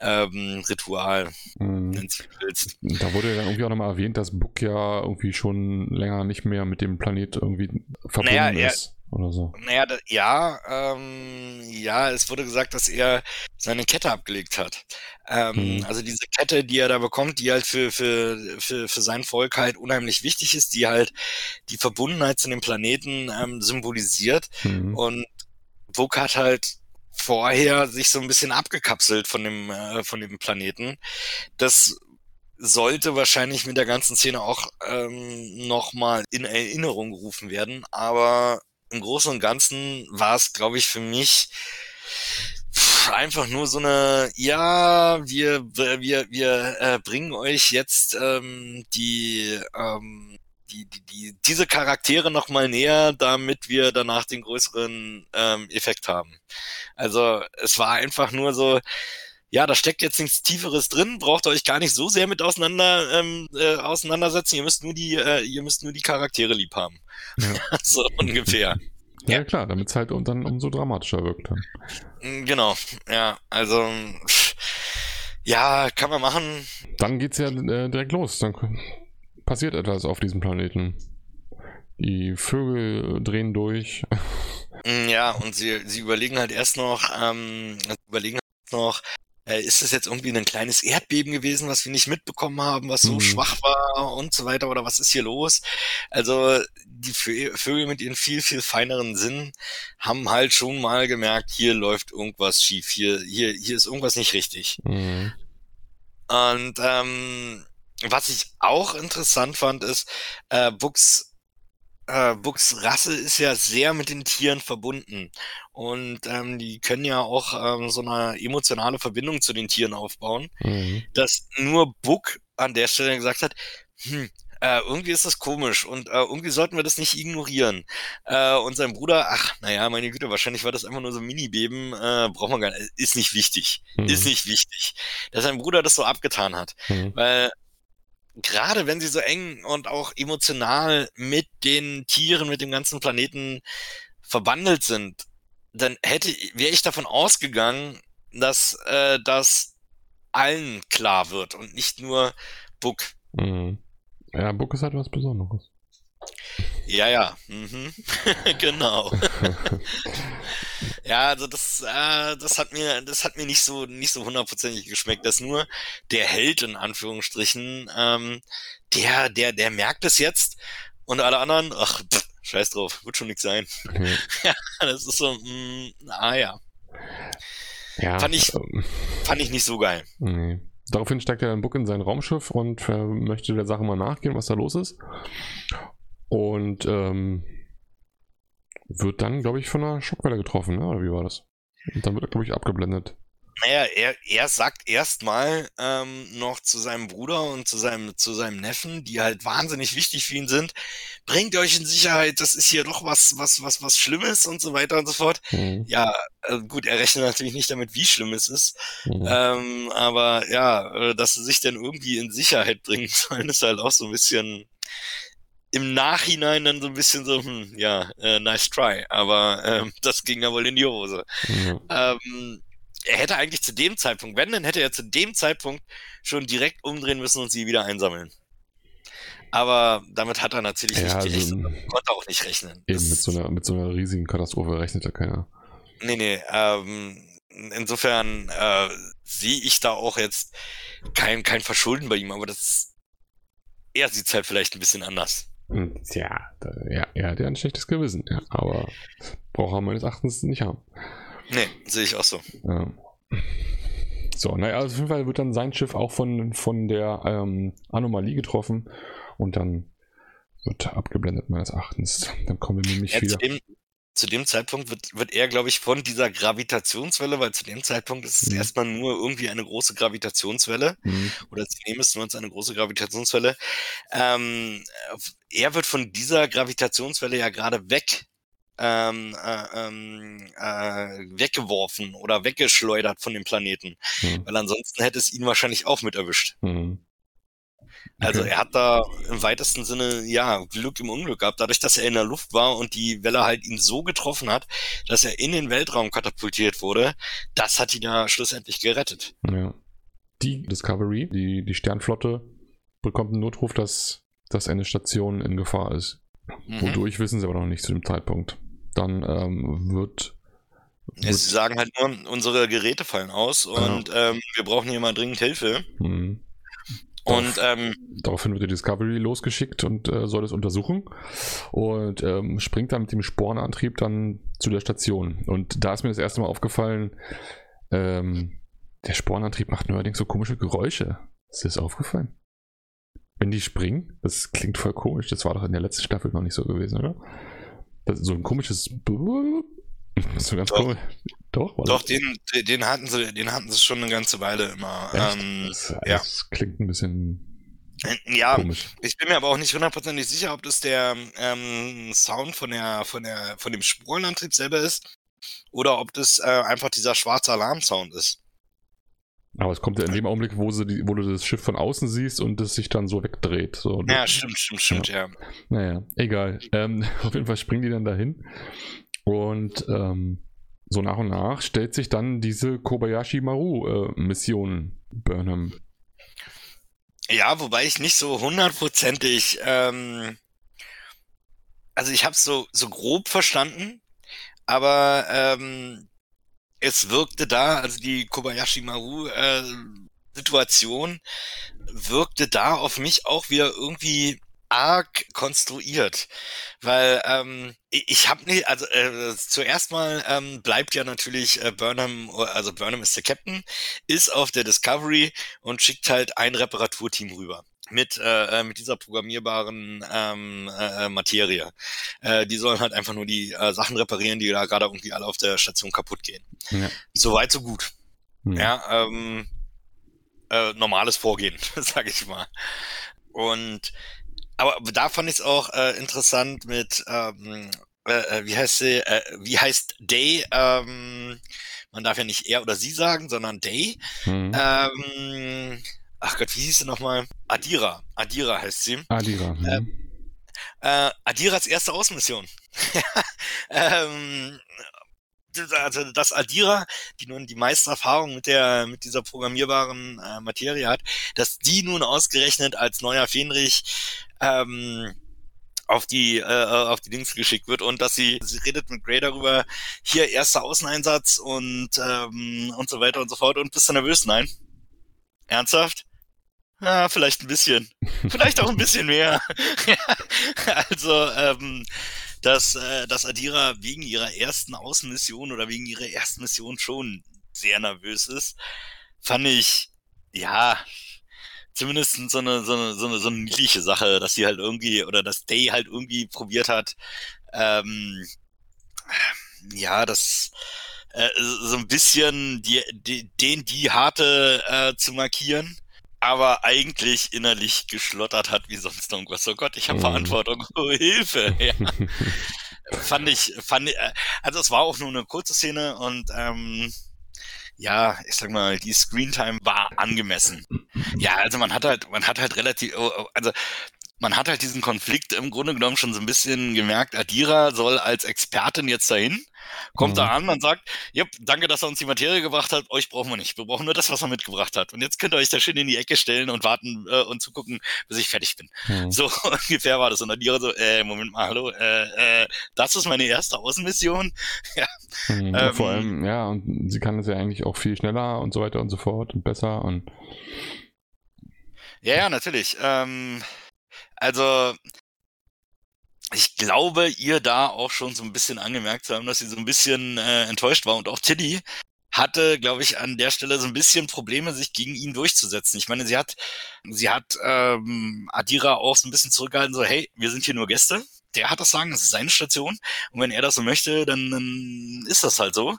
ähm, Ritual, mhm. wenn du willst. Da wurde ja dann irgendwie auch nochmal erwähnt, dass Book ja irgendwie schon länger nicht mehr mit dem Planet irgendwie verbunden naja, ist. oder so. Naja, da, ja, ähm, ja, es wurde gesagt, dass er seine Kette abgelegt hat. Ähm, mhm. Also diese Kette, die er da bekommt, die halt für, für, für, für sein Volk halt unheimlich wichtig ist, die halt die Verbundenheit zu dem Planeten ähm, symbolisiert. Mhm. Und Vuk hat halt vorher sich so ein bisschen abgekapselt von dem, äh, von dem Planeten. Das sollte wahrscheinlich mit der ganzen Szene auch ähm, nochmal in Erinnerung gerufen werden. Aber im Großen und Ganzen war es, glaube ich, für mich einfach nur so eine, ja, wir, wir, wir äh, bringen euch jetzt ähm, die ähm, die, die, die, diese Charaktere noch mal näher, damit wir danach den größeren ähm, Effekt haben. Also es war einfach nur so, ja, da steckt jetzt nichts Tieferes drin, braucht ihr euch gar nicht so sehr mit auseinander ähm, äh, auseinandersetzen. Ihr müsst nur die, äh, ihr müsst nur die Charaktere lieb haben. Ja. so ungefähr. Ja, ja. klar, damit es halt dann umso dramatischer wirkt. Dann. Mm, genau, ja, also ja, kann man machen. Dann geht's ja äh, direkt los. Dann passiert etwas auf diesem Planeten. Die Vögel drehen durch. Mm, ja, und sie, sie überlegen halt erst noch, ähm, überlegen halt noch, äh, ist das jetzt irgendwie ein kleines Erdbeben gewesen, was wir nicht mitbekommen haben, was so mhm. schwach war und so weiter, oder was ist hier los? Also die Vögel mit ihren viel, viel feineren Sinnen haben halt schon mal gemerkt, hier läuft irgendwas schief, hier, hier, hier ist irgendwas nicht richtig. Mhm. Und ähm, was ich auch interessant fand, ist, äh, Books, äh, Books Rasse ist ja sehr mit den Tieren verbunden. Und ähm, die können ja auch ähm, so eine emotionale Verbindung zu den Tieren aufbauen, mhm. dass nur Book an der Stelle gesagt hat, hm, äh, irgendwie ist das komisch und äh, irgendwie sollten wir das nicht ignorieren. Äh, und sein Bruder, ach, naja, meine Güte, wahrscheinlich war das einfach nur so ein Mini-Beben, äh, braucht man gar nicht, ist nicht wichtig, mhm. ist nicht wichtig, dass sein Bruder das so abgetan hat, mhm. weil gerade wenn sie so eng und auch emotional mit den Tieren, mit dem ganzen Planeten verbandelt sind, dann hätte, wäre ich davon ausgegangen, dass äh, das allen klar wird und nicht nur Book. Mhm. Ja, Book ist halt was Besonderes. Ja, ja, mhm. genau. ja, also das, äh, das hat mir, das hat mir nicht so, nicht so hundertprozentig geschmeckt, dass nur der Held in Anführungsstrichen, ähm, der, der, der merkt es jetzt und alle anderen, ach, pff, scheiß drauf, wird schon nichts sein. Okay. ja, das ist so, mh, mm, ah ja. Ja. Fand ich, ähm, fand ich nicht so geil. Nee. Daraufhin steigt er dann Book in sein Raumschiff und möchte der Sache mal nachgehen, was da los ist. Und ähm, wird dann, glaube ich, von einer Schockwelle getroffen, ne? oder wie war das? Und dann wird er, glaube ich, abgeblendet. Naja, er, er sagt erstmal ähm, noch zu seinem Bruder und zu seinem, zu seinem Neffen, die halt wahnsinnig wichtig für ihn sind, bringt euch in Sicherheit, das ist hier doch was, was, was, was Schlimmes und so weiter und so fort. Mhm. Ja, äh, gut, er rechnet natürlich nicht damit, wie schlimm es ist. Mhm. Ähm, aber ja, äh, dass sie sich dann irgendwie in Sicherheit bringen sollen, ist halt auch so ein bisschen im Nachhinein dann so ein bisschen so, hm, ja, äh, nice try, aber ähm, das ging ja wohl in die Hose. Mhm. Ähm, er hätte eigentlich zu dem Zeitpunkt, wenn, dann hätte er zu dem Zeitpunkt schon direkt umdrehen müssen und sie wieder einsammeln. Aber damit hat er natürlich ja, nicht also gerechnet. Also, konnte auch nicht rechnen. Eben, mit so, einer, mit so einer riesigen Katastrophe rechnet er keiner. Nee, nee. Ähm, insofern äh, sehe ich da auch jetzt kein, kein Verschulden bei ihm, aber das er sieht es halt vielleicht ein bisschen anders. Tja, ja, er hat ja ein schlechtes Gewissen, ja, aber braucht er meines Erachtens nicht haben. Nee, sehe ich auch so. Ja. So, naja, also auf jeden Fall wird dann sein Schiff auch von, von der ähm, Anomalie getroffen und dann wird abgeblendet meines Erachtens. Dann kommen wir nämlich ja, wieder. Dem, zu dem Zeitpunkt wird, wird er, glaube ich, von dieser Gravitationswelle, weil zu dem Zeitpunkt ist es mhm. erstmal nur irgendwie eine große Gravitationswelle, mhm. oder zunächst nur eine große Gravitationswelle. Ähm, er wird von dieser Gravitationswelle ja gerade weg ähm, äh, ähm, äh, weggeworfen oder weggeschleudert von dem Planeten. Mhm. Weil ansonsten hätte es ihn wahrscheinlich auch mit erwischt. Mhm. Also er hat da im weitesten Sinne, ja, Glück im Unglück gehabt, dadurch, dass er in der Luft war und die Welle halt ihn so getroffen hat, dass er in den Weltraum katapultiert wurde, das hat ihn ja schlussendlich gerettet. Ja. Die Discovery, die, die Sternflotte, bekommt einen Notruf, dass, dass eine Station in Gefahr ist. Mhm. Wodurch wissen sie aber noch nicht zu dem Zeitpunkt. Dann ähm, wird ja, sie sagen halt nur, unsere Geräte fallen aus und ja. ähm, wir brauchen hier mal dringend Hilfe. Mhm. Und ähm, daraufhin wird die Discovery losgeschickt und äh, soll es untersuchen und ähm, springt dann mit dem Spornantrieb dann zu der Station. Und da ist mir das erste Mal aufgefallen, ähm, der Spornantrieb macht neuerdings so komische Geräusche. Ist dir das aufgefallen? Wenn die springen, das klingt voll komisch. Das war doch in der letzten Staffel noch nicht so gewesen, oder? Das so ein komisches das ist so ganz doch. Doch, Doch, den, den hatten sie, den hatten sie schon eine ganze Weile immer. Ähm, das, ja. das klingt ein bisschen ja, Komisch. ich bin mir aber auch nicht hundertprozentig sicher, ob das der ähm, Sound von der, von der, von dem Spurenantrieb selber ist oder ob das äh, einfach dieser schwarze Alarmsound ist. Aber es kommt ja in dem Augenblick, wo, die, wo du das Schiff von außen siehst und es sich dann so wegdreht. So, ja, stimmt, stimmt, stimmt, ja. ja. Naja, egal. Ähm, auf jeden Fall springen die dann dahin und ähm, so nach und nach stellt sich dann diese Kobayashi Maru-Mission äh, Burnham. Ja, wobei ich nicht so hundertprozentig, ähm, also ich habe es so, so grob verstanden, aber ähm, es wirkte da, also die Kobayashi Maru äh, Situation wirkte da auf mich auch wieder irgendwie arg konstruiert, weil ähm, ich habe nicht, also äh, zuerst mal ähm, bleibt ja natürlich äh, Burnham, also Burnham ist der Captain, ist auf der Discovery und schickt halt ein Reparaturteam rüber mit äh, äh mit dieser programmierbaren ähm, äh, Materie. Äh, die sollen halt einfach nur die äh, Sachen reparieren, die da gerade irgendwie alle auf der Station kaputt gehen. Ja. Soweit so gut. Ja, ja ähm, äh, normales Vorgehen, sage ich mal. Und aber da fand ich es auch äh, interessant mit, ähm, äh, äh, wie heißt sie, äh, wie heißt Day, ähm, man darf ja nicht er oder sie sagen, sondern Day. Mhm. Ähm, ach Gott, wie hieß sie nochmal? Adira. Adira heißt sie. Adira. Mhm. Äh, äh, Adiras erste Außenmission. ähm, also dass Adira, die nun die meiste Erfahrung mit der mit dieser programmierbaren äh, Materie hat, dass die nun ausgerechnet als neuer Fenrich ähm, auf die äh, auf die Dings geschickt wird und dass sie sie redet mit Gray darüber hier erster Außeneinsatz und ähm, und so weiter und so fort. Und bist du nervös? Nein. Ernsthaft? Ja vielleicht ein bisschen. Vielleicht auch ein bisschen mehr. Also ähm, dass, äh, dass Adira wegen ihrer ersten Außenmission oder wegen ihrer ersten Mission schon sehr nervös ist, fand ich, ja, zumindest so eine, so eine, so eine, so eine niedliche Sache, dass sie halt irgendwie, oder dass Day halt irgendwie probiert hat, ähm, ja, das, äh, so ein bisschen die, die, den die harte äh, zu markieren aber eigentlich innerlich geschlottert hat wie sonst irgendwas. Oh Gott, ich habe mhm. Verantwortung. Oh, Hilfe. Ja. fand ich, fand ich, äh, also es war auch nur eine kurze Szene und ähm, ja, ich sag mal, die Screentime war angemessen. Ja, also man hat halt, man hat halt relativ, oh, oh, also man hat halt diesen Konflikt im Grunde genommen schon so ein bisschen gemerkt. Adira soll als Expertin jetzt dahin, kommt mhm. da an und sagt, ja, danke, dass er uns die Materie gebracht hat, euch brauchen wir nicht. Wir brauchen nur das, was er mitgebracht hat. Und jetzt könnt ihr euch da schön in die Ecke stellen und warten äh, und zugucken, bis ich fertig bin. Mhm. So ungefähr war das. Und Adira so, äh, Moment mal, hallo, äh, äh, das ist meine erste Außenmission. ja. Mhm, ähm, vor allem, ja, und sie kann es ja eigentlich auch viel schneller und so weiter und so fort und besser und ja, ja, natürlich. Ähm, also, ich glaube, ihr da auch schon so ein bisschen angemerkt zu haben, dass sie so ein bisschen äh, enttäuscht war. Und auch Tilly hatte, glaube ich, an der Stelle so ein bisschen Probleme, sich gegen ihn durchzusetzen. Ich meine, sie hat, sie hat ähm, Adira auch so ein bisschen zurückgehalten, so, hey, wir sind hier nur Gäste. Der hat das Sagen, das ist seine Station. Und wenn er das so möchte, dann, dann ist das halt so.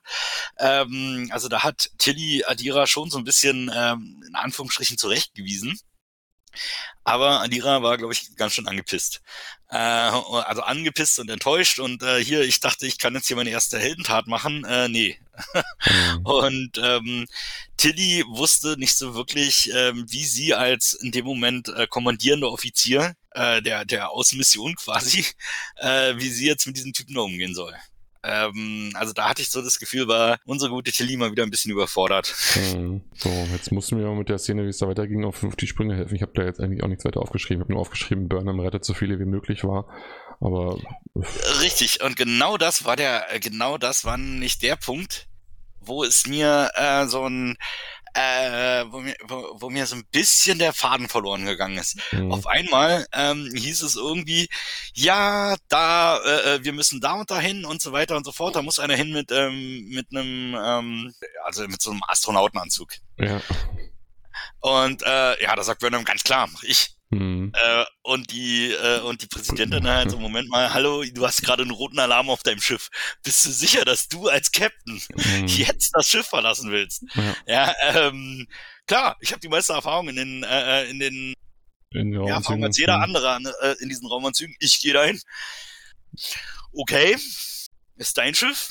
Ähm, also da hat Tilly Adira schon so ein bisschen ähm, in Anführungsstrichen zurechtgewiesen. Aber Adira war, glaube ich, ganz schön angepisst. Äh, also angepisst und enttäuscht. Und äh, hier, ich dachte, ich kann jetzt hier meine erste Heldentat machen. Äh, nee. Mhm. und ähm, Tilly wusste nicht so wirklich, ähm, wie sie als in dem Moment äh, kommandierender Offizier äh, der, der Außenmission quasi, äh, wie sie jetzt mit diesen Typen umgehen soll. Ähm, also da hatte ich so das Gefühl, war unsere gute Tilly mal wieder ein bisschen überfordert. Mhm. So, jetzt mussten wir mit der Szene, wie es da weiterging, auf, auf die Sprünge helfen. Ich habe da jetzt eigentlich auch nichts weiter aufgeschrieben. Ich habe nur aufgeschrieben, Burnham rettet so viele wie möglich war. Aber. Richtig, und genau das war der, genau das war nicht der Punkt, wo es mir äh, so ein äh, wo, mir, wo, wo mir so ein bisschen der Faden verloren gegangen ist. Mhm. Auf einmal ähm, hieß es irgendwie, ja, da, äh, äh, wir müssen da und dahin und so weiter und so fort. Da muss einer hin mit ähm, mit einem, ähm, also mit so einem Astronautenanzug. Ja. Und äh, ja, da sagt Burnham ganz klar, ich. Mhm. Äh, und die äh, und die Präsidentin halt so, Moment mal, hallo, du hast gerade einen roten Alarm auf deinem Schiff. Bist du sicher, dass du als Captain mhm. jetzt das Schiff verlassen willst? Ja, ja ähm, klar, ich habe die meiste Erfahrung in den äh, äh in den in ja, Erfahrung als jeder andere ne, äh, in diesen Raumanzügen. Ich gehe dahin. Okay, ist dein Schiff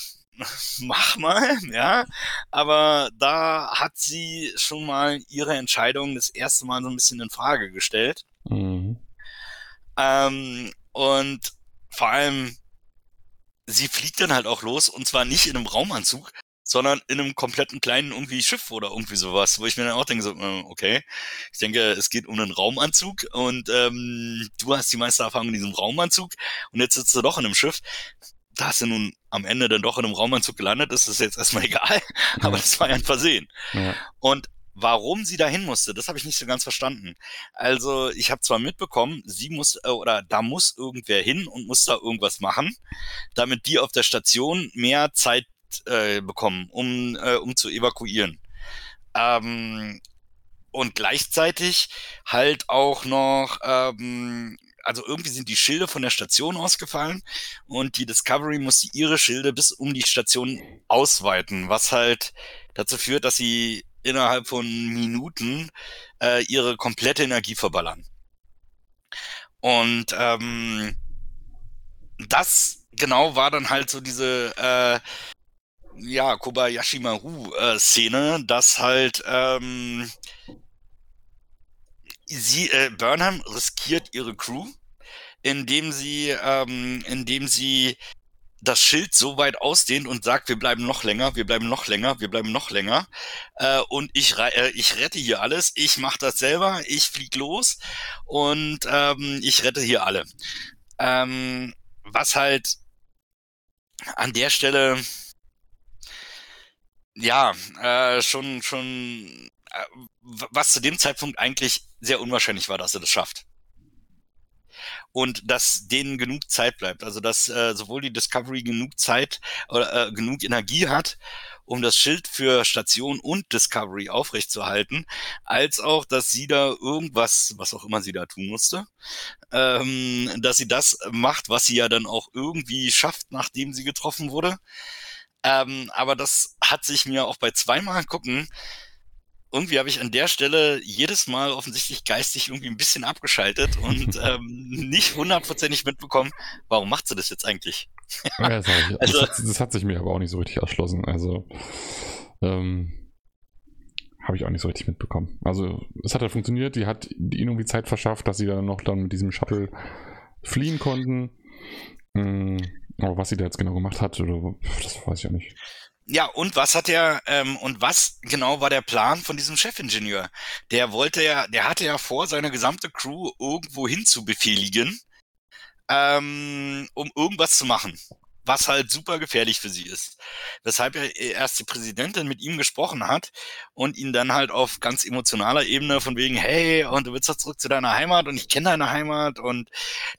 mach mal, ja. Aber da hat sie schon mal ihre Entscheidung das erste Mal so ein bisschen in Frage gestellt. Mhm. Ähm, und vor allem, sie fliegt dann halt auch los und zwar nicht in einem Raumanzug, sondern in einem kompletten kleinen irgendwie Schiff oder irgendwie sowas, wo ich mir dann auch denke, so, äh, okay, ich denke, es geht um einen Raumanzug und ähm, du hast die meiste Erfahrung in diesem Raumanzug und jetzt sitzt du doch in einem Schiff da sie nun am Ende dann doch in einem Raumanzug gelandet ist, ist jetzt erstmal egal. Aber das war ja ein Versehen. Ja. Und warum sie dahin musste, das habe ich nicht so ganz verstanden. Also ich habe zwar mitbekommen, sie muss äh, oder da muss irgendwer hin und muss da irgendwas machen, damit die auf der Station mehr Zeit äh, bekommen, um äh, um zu evakuieren. Ähm, und gleichzeitig halt auch noch ähm, also irgendwie sind die Schilde von der Station ausgefallen und die Discovery musste ihre Schilde bis um die Station ausweiten, was halt dazu führt, dass sie innerhalb von Minuten äh, ihre komplette Energie verballern. Und ähm, das genau war dann halt so diese äh, ja, Kobayashi Maru-Szene, äh, dass halt ähm, sie, äh, Burnham riskiert ihre Crew, indem sie, ähm, indem sie das Schild so weit ausdehnt und sagt, wir bleiben noch länger, wir bleiben noch länger, wir bleiben noch länger. Äh, und ich, äh, ich rette hier alles, ich mache das selber, ich flieg los und ähm, ich rette hier alle. Ähm, was halt an der Stelle ja äh, schon schon äh, was zu dem Zeitpunkt eigentlich sehr unwahrscheinlich war, dass er das schafft und dass denen genug Zeit bleibt. Also dass äh, sowohl die Discovery genug Zeit oder äh, genug Energie hat, um das Schild für Station und Discovery aufrechtzuerhalten, als auch, dass sie da irgendwas, was auch immer sie da tun musste, ähm, dass sie das macht, was sie ja dann auch irgendwie schafft, nachdem sie getroffen wurde. Ähm, aber das hat sich mir auch bei zweimal gucken irgendwie habe ich an der Stelle jedes Mal offensichtlich geistig irgendwie ein bisschen abgeschaltet und ähm, nicht hundertprozentig mitbekommen, warum macht sie das jetzt eigentlich? Ja, das, ich, also, das, hat, das, hat, sich mir aber auch nicht so richtig erschlossen. Also ähm, habe ich auch nicht so richtig mitbekommen. Also es hat ja funktioniert, die hat ihnen irgendwie Zeit verschafft, dass sie dann noch dann mit diesem Shuttle fliehen konnten. Ähm, aber was sie da jetzt genau gemacht hat, oder, das weiß ich ja nicht. Ja, und was hat er, ähm, und was genau war der Plan von diesem Chefingenieur? Der wollte ja, der hatte ja vor, seine gesamte Crew irgendwo hin zu befehligen, ähm, um irgendwas zu machen, was halt super gefährlich für sie ist. Weshalb er erst die Präsidentin mit ihm gesprochen hat und ihn dann halt auf ganz emotionaler Ebene von wegen, hey, und du willst doch zurück zu deiner Heimat und ich kenne deine Heimat und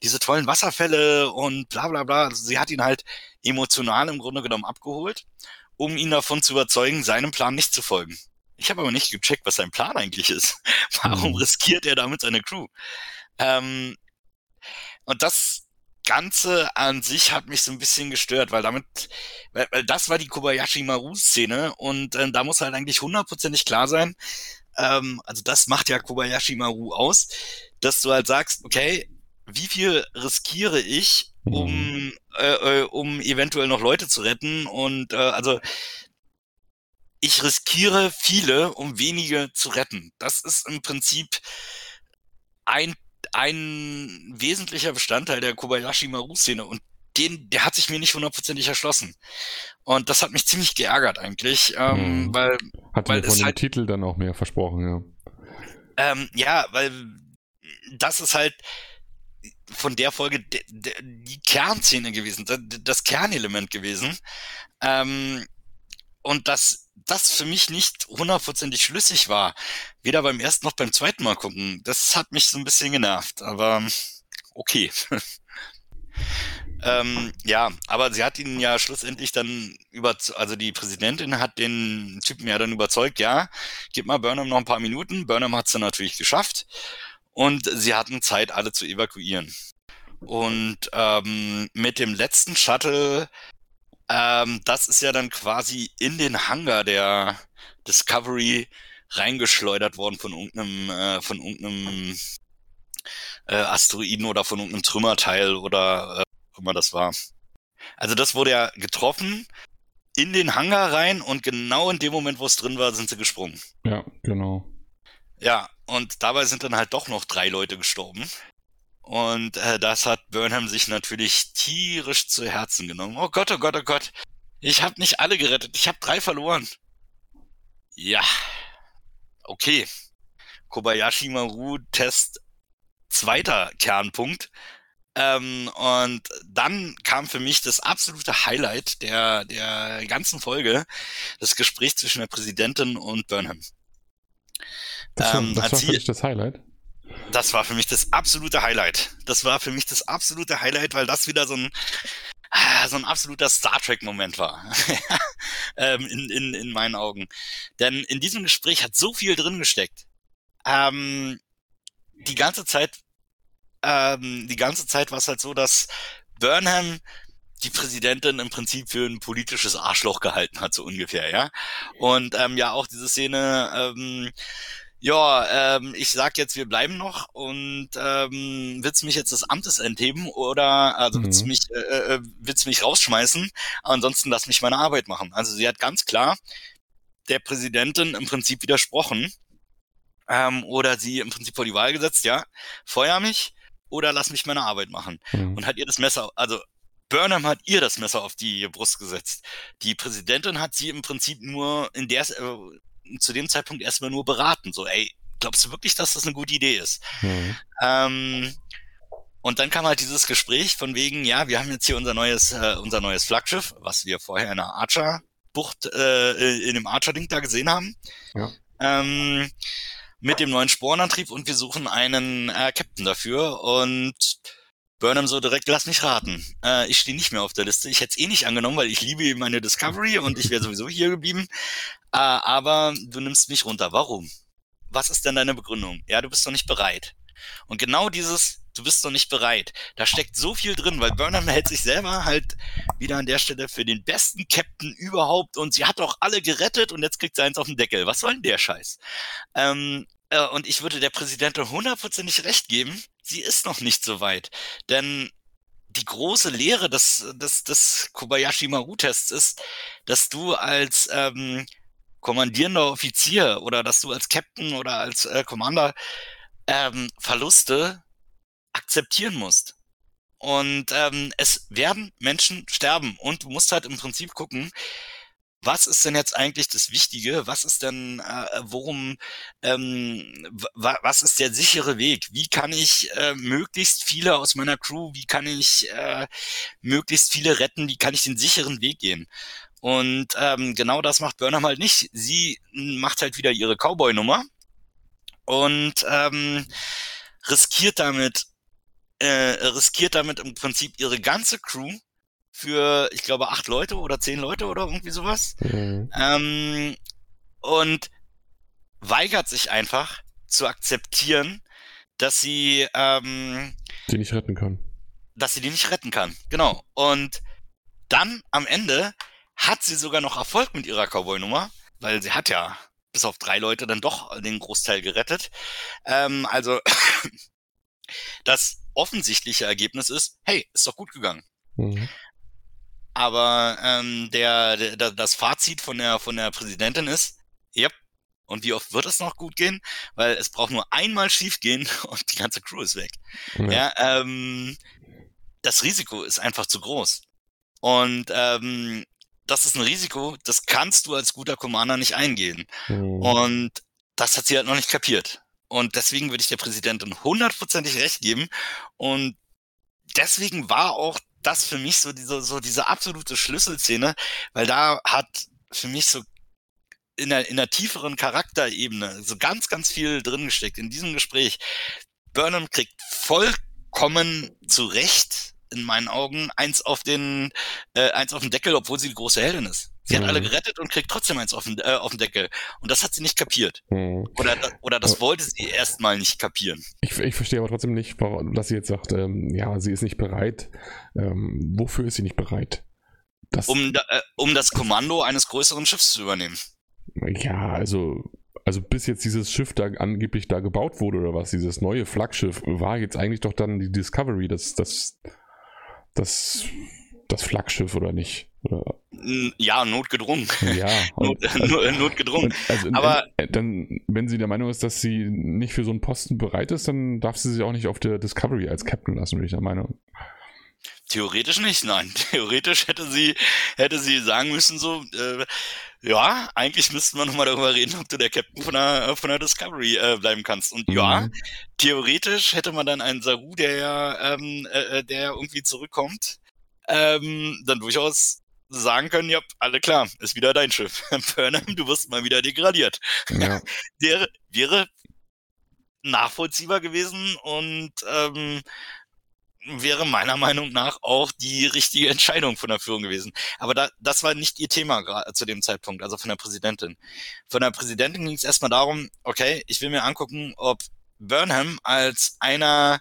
diese tollen Wasserfälle und bla bla bla. Also sie hat ihn halt emotional im Grunde genommen abgeholt um ihn davon zu überzeugen, seinem Plan nicht zu folgen. Ich habe aber nicht gecheckt, was sein Plan eigentlich ist. Warum mhm. riskiert er damit seine Crew? Ähm, und das Ganze an sich hat mich so ein bisschen gestört, weil damit, weil, weil das war die Kobayashi Maru-Szene und äh, da muss halt eigentlich hundertprozentig klar sein, ähm, also das macht ja Kobayashi Maru aus, dass du halt sagst, okay, wie viel riskiere ich, um, mhm. äh, äh, um eventuell noch Leute zu retten. Und äh, also ich riskiere viele, um wenige zu retten. Das ist im Prinzip ein, ein wesentlicher Bestandteil der Kobayashi Maru-Szene. Und den, der hat sich mir nicht hundertprozentig erschlossen. Und das hat mich ziemlich geärgert eigentlich, ähm, mhm. weil, hat weil von dem halt, Titel dann auch mehr versprochen, ja. Ähm, ja, weil das ist halt, von der Folge de, de, die Kernszene gewesen, das Kernelement gewesen. Ähm, und dass das für mich nicht hundertprozentig schlüssig war, weder beim ersten noch beim zweiten Mal gucken, das hat mich so ein bisschen genervt, aber okay. ähm, ja, aber sie hat ihn ja schlussendlich dann über, also die Präsidentin hat den Typen ja dann überzeugt, ja, gib mal Burnham noch ein paar Minuten. Burnham hat es dann natürlich geschafft und sie hatten Zeit, alle zu evakuieren. Und ähm, mit dem letzten Shuttle, ähm, das ist ja dann quasi in den Hangar der Discovery reingeschleudert worden von irgendeinem, äh, von irgendeinem äh, Asteroiden oder von irgendeinem Trümmerteil oder äh, was immer das war. Also das wurde ja getroffen in den Hangar rein und genau in dem Moment, wo es drin war, sind sie gesprungen. Ja, genau. Ja, und dabei sind dann halt doch noch drei Leute gestorben. Und äh, das hat Burnham sich natürlich tierisch zu Herzen genommen. Oh Gott, oh Gott, oh Gott. Ich habe nicht alle gerettet. Ich habe drei verloren. Ja. Okay. Kobayashi Maru Test zweiter Kernpunkt. Ähm, und dann kam für mich das absolute Highlight der, der ganzen Folge, das Gespräch zwischen der Präsidentin und Burnham. Das, ähm, das war für dich das Highlight? Das war für mich das absolute Highlight. Das war für mich das absolute Highlight, weil das wieder so ein, ah, so ein absoluter Star Trek-Moment war. ähm, in, in, in meinen Augen. Denn in diesem Gespräch hat so viel drin gesteckt. Ähm, die ganze Zeit, ähm, die ganze Zeit war es halt so, dass Burnham die Präsidentin im Prinzip für ein politisches Arschloch gehalten hat, so ungefähr, ja. Und ähm, ja, auch diese Szene, ähm, ja, ähm, ich sag jetzt, wir bleiben noch und ähm, willst mich jetzt des Amtes entheben oder also mhm. willst mich äh, äh, willst mich rausschmeißen? Ansonsten lass mich meine Arbeit machen. Also sie hat ganz klar der Präsidentin im Prinzip widersprochen ähm, oder sie im Prinzip vor die Wahl gesetzt, ja, feuer mich oder lass mich meine Arbeit machen mhm. und hat ihr das Messer, also Burnham hat ihr das Messer auf die Brust gesetzt. Die Präsidentin hat sie im Prinzip nur in der, äh, zu dem Zeitpunkt erstmal nur beraten. So, ey, glaubst du wirklich, dass das eine gute Idee ist? Mhm. Ähm, und dann kam halt dieses Gespräch von wegen, ja, wir haben jetzt hier unser neues, äh, unser neues Flaggschiff, was wir vorher in der Archer-Bucht, äh, in dem Archer-Ding da gesehen haben. Ja. Ähm, mit dem neuen Sporenantrieb und wir suchen einen äh, Captain dafür und Burnham so direkt, lass mich raten. Äh, ich stehe nicht mehr auf der Liste. Ich hätte es eh nicht angenommen, weil ich liebe meine Discovery und ich wäre sowieso hier geblieben. Äh, aber du nimmst mich runter. Warum? Was ist denn deine Begründung? Ja, du bist doch nicht bereit. Und genau dieses, du bist doch nicht bereit. Da steckt so viel drin, weil Burnham hält sich selber halt wieder an der Stelle für den besten Captain überhaupt und sie hat doch alle gerettet und jetzt kriegt sie eins auf den Deckel. Was soll denn der Scheiß? Ähm, äh, und ich würde der Präsidentin hundertprozentig recht geben, sie ist noch nicht so weit. Denn die große Lehre des, des, des Kobayashi Maru-Tests ist, dass du als ähm, kommandierender Offizier oder dass du als Captain oder als äh, Commander ähm, Verluste akzeptieren musst. Und ähm, es werden Menschen sterben und du musst halt im Prinzip gucken, was ist denn jetzt eigentlich das Wichtige? Was ist denn, äh, worum, ähm, was ist der sichere Weg? Wie kann ich äh, möglichst viele aus meiner Crew, wie kann ich äh, möglichst viele retten? Wie kann ich den sicheren Weg gehen? Und ähm, genau das macht Burnham halt nicht. Sie macht halt wieder ihre Cowboy-Nummer und ähm, riskiert damit äh, riskiert damit im Prinzip ihre ganze Crew für, ich glaube, acht Leute oder zehn Leute oder irgendwie sowas. Mhm. Ähm, und weigert sich einfach zu akzeptieren, dass sie ähm, die nicht retten kann. Dass sie die nicht retten kann, genau. Und dann am Ende hat sie sogar noch Erfolg mit ihrer Cowboy-Nummer, weil sie hat ja bis auf drei Leute dann doch den Großteil gerettet. Ähm, also das offensichtliche Ergebnis ist, hey, ist doch gut gegangen. Mhm. Aber ähm, der, der, das Fazit von der, von der Präsidentin ist, yep, und wie oft wird es noch gut gehen? Weil es braucht nur einmal schief gehen und die ganze Crew ist weg. Ja, ja ähm, das Risiko ist einfach zu groß. Und ähm, das ist ein Risiko, das kannst du als guter Commander nicht eingehen. Mhm. Und das hat sie halt noch nicht kapiert. Und deswegen würde ich der Präsidentin hundertprozentig recht geben. Und deswegen war auch das für mich so diese, so diese absolute Schlüsselszene, weil da hat für mich so in der, in der tieferen Charakterebene so ganz, ganz viel drin gesteckt in diesem Gespräch. Burnham kriegt vollkommen zu Recht in meinen Augen eins auf den äh, eins auf den Deckel, obwohl sie die große Heldin ist. Sie mhm. hat alle gerettet und kriegt trotzdem eins auf den, äh, auf den Deckel. Und das hat sie nicht kapiert. Mhm. Oder, oder das wollte sie erstmal nicht kapieren. Ich, ich verstehe aber trotzdem nicht, dass sie jetzt sagt, ähm, ja, sie ist nicht bereit. Ähm, wofür ist sie nicht bereit? Das, um, äh, um das Kommando eines größeren Schiffs zu übernehmen. Ja, also also bis jetzt dieses Schiff da angeblich da gebaut wurde oder was, dieses neue Flaggschiff, war jetzt eigentlich doch dann die Discovery, das, das, das, das Flaggschiff oder nicht? Oder? Ja, notgedrungen. Ja, Not, also, notgedrungen. Also, Aber dann, wenn sie der Meinung ist, dass sie nicht für so einen Posten bereit ist, dann darf sie sich auch nicht auf der Discovery als Captain lassen, bin ich der Meinung. Theoretisch nicht, nein. Theoretisch hätte sie, hätte sie sagen müssen, so, äh, ja, eigentlich müssten wir nochmal darüber reden, ob du der Captain von der, von der Discovery äh, bleiben kannst. Und mhm. ja, theoretisch hätte man dann einen Saru, der ja, ähm, äh, äh der irgendwie zurückkommt, ähm, dann durchaus sagen können, ja, alle klar, ist wieder dein Schiff. Burnham, du wirst mal wieder degradiert. Ja. wäre, wäre nachvollziehbar gewesen und ähm, wäre meiner Meinung nach auch die richtige Entscheidung von der Führung gewesen. Aber da, das war nicht ihr Thema zu dem Zeitpunkt, also von der Präsidentin. Von der Präsidentin ging es erstmal darum, okay, ich will mir angucken, ob Burnham als einer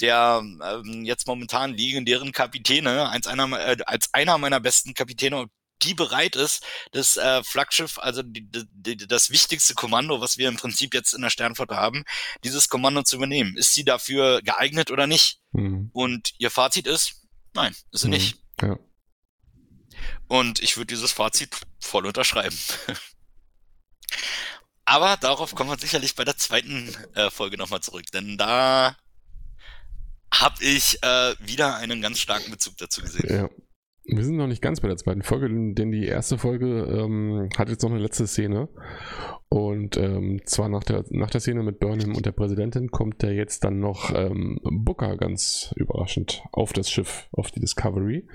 der ähm, jetzt momentan legendären Kapitäne, als einer, äh, als einer meiner besten Kapitäne, die bereit ist, das äh, Flaggschiff, also die, die, das wichtigste Kommando, was wir im Prinzip jetzt in der Sternflotte haben, dieses Kommando zu übernehmen. Ist sie dafür geeignet oder nicht? Mhm. Und ihr Fazit ist, nein, ist sie mhm. nicht. Ja. Und ich würde dieses Fazit voll unterschreiben. Aber darauf kommen wir sicherlich bei der zweiten äh, Folge nochmal zurück, denn da habe ich äh, wieder einen ganz starken Bezug dazu gesehen. Ja. Wir sind noch nicht ganz bei der zweiten Folge, denn die erste Folge ähm, hat jetzt noch eine letzte Szene. Und ähm, zwar nach der, nach der Szene mit Burnham und der Präsidentin kommt der jetzt dann noch ähm, Booker ganz überraschend auf das Schiff, auf die Discovery.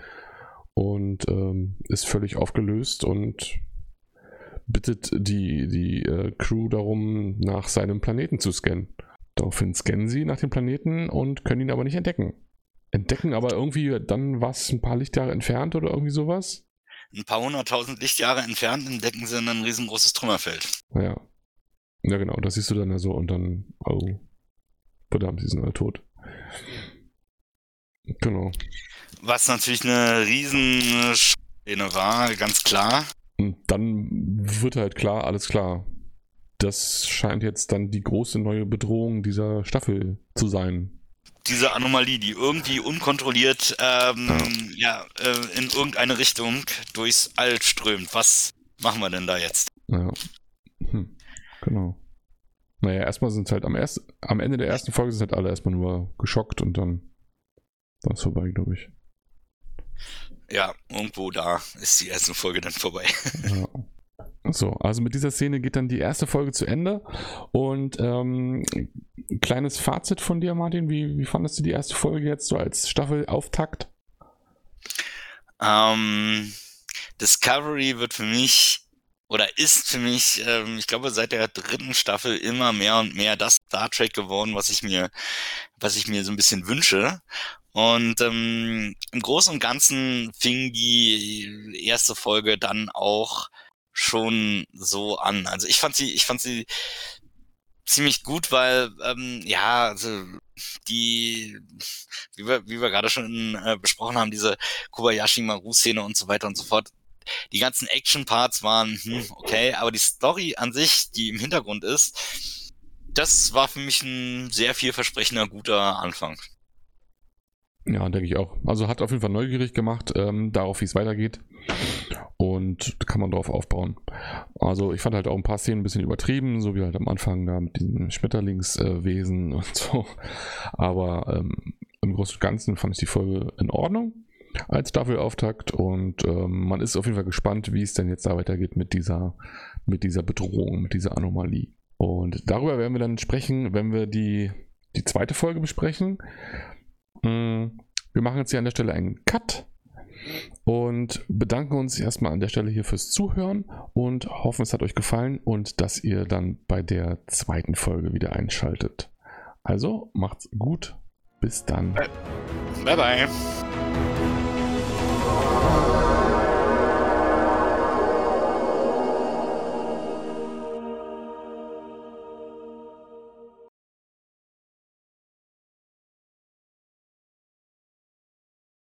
Und ähm, ist völlig aufgelöst und bittet die, die äh, Crew darum, nach seinem Planeten zu scannen. Daraufhin scannen sie nach dem Planeten und können ihn aber nicht entdecken. Entdecken aber irgendwie dann was ein paar Lichtjahre entfernt oder irgendwie sowas? Ein paar hunderttausend Lichtjahre entfernt entdecken sie ein riesengroßes Trümmerfeld. Ja. Ja, genau, das siehst du dann ja so und dann, oh, verdammt, sie sind alle tot. Genau. Was natürlich eine riesen Szene war, ganz klar. Und dann wird halt klar, alles klar. Das scheint jetzt dann die große neue Bedrohung dieser Staffel zu sein diese Anomalie, die irgendwie unkontrolliert ähm, ja. ja äh, in irgendeine Richtung durchs All strömt. Was machen wir denn da jetzt? Ja. Hm. Genau. Naja, erstmal sind es halt am, erst, am Ende der ersten Folge sind halt alle erstmal nur geschockt und dann war es vorbei, glaube ich. Ja, irgendwo da ist die erste Folge dann vorbei. Ja. So, also mit dieser Szene geht dann die erste Folge zu Ende. Und ähm, kleines Fazit von dir, Martin. Wie, wie fandest du die erste Folge jetzt so als Staffelauftakt? Ähm, Discovery wird für mich oder ist für mich, ähm, ich glaube, seit der dritten Staffel immer mehr und mehr das Star Trek geworden, was ich mir, was ich mir so ein bisschen wünsche. Und ähm, im Großen und Ganzen fing die erste Folge dann auch schon so an. Also ich fand sie, ich fand sie ziemlich gut, weil ähm, ja, also die, wie wir, wie wir gerade schon äh, besprochen haben, diese Kobayashi Maru-Szene und so weiter und so fort. Die ganzen Action-Parts waren hm, okay, aber die Story an sich, die im Hintergrund ist, das war für mich ein sehr vielversprechender, guter Anfang. Ja, denke ich auch. Also hat auf jeden Fall neugierig gemacht, ähm, darauf, wie es weitergeht. Und kann man darauf aufbauen. Also ich fand halt auch ein paar Szenen ein bisschen übertrieben, so wie halt am Anfang da mit diesem Schmetterlingswesen und so. Aber ähm, im Großen und Ganzen fand ich die Folge in Ordnung als Staffelauftakt und ähm, man ist auf jeden Fall gespannt, wie es denn jetzt da weitergeht mit dieser, mit dieser Bedrohung, mit dieser Anomalie. Und darüber werden wir dann sprechen, wenn wir die, die zweite Folge besprechen. Mm, wir machen jetzt hier an der Stelle einen Cut und bedanken uns erstmal an der Stelle hier fürs Zuhören und hoffen, es hat euch gefallen und dass ihr dann bei der zweiten Folge wieder einschaltet. Also macht's gut, bis dann. Bye bye.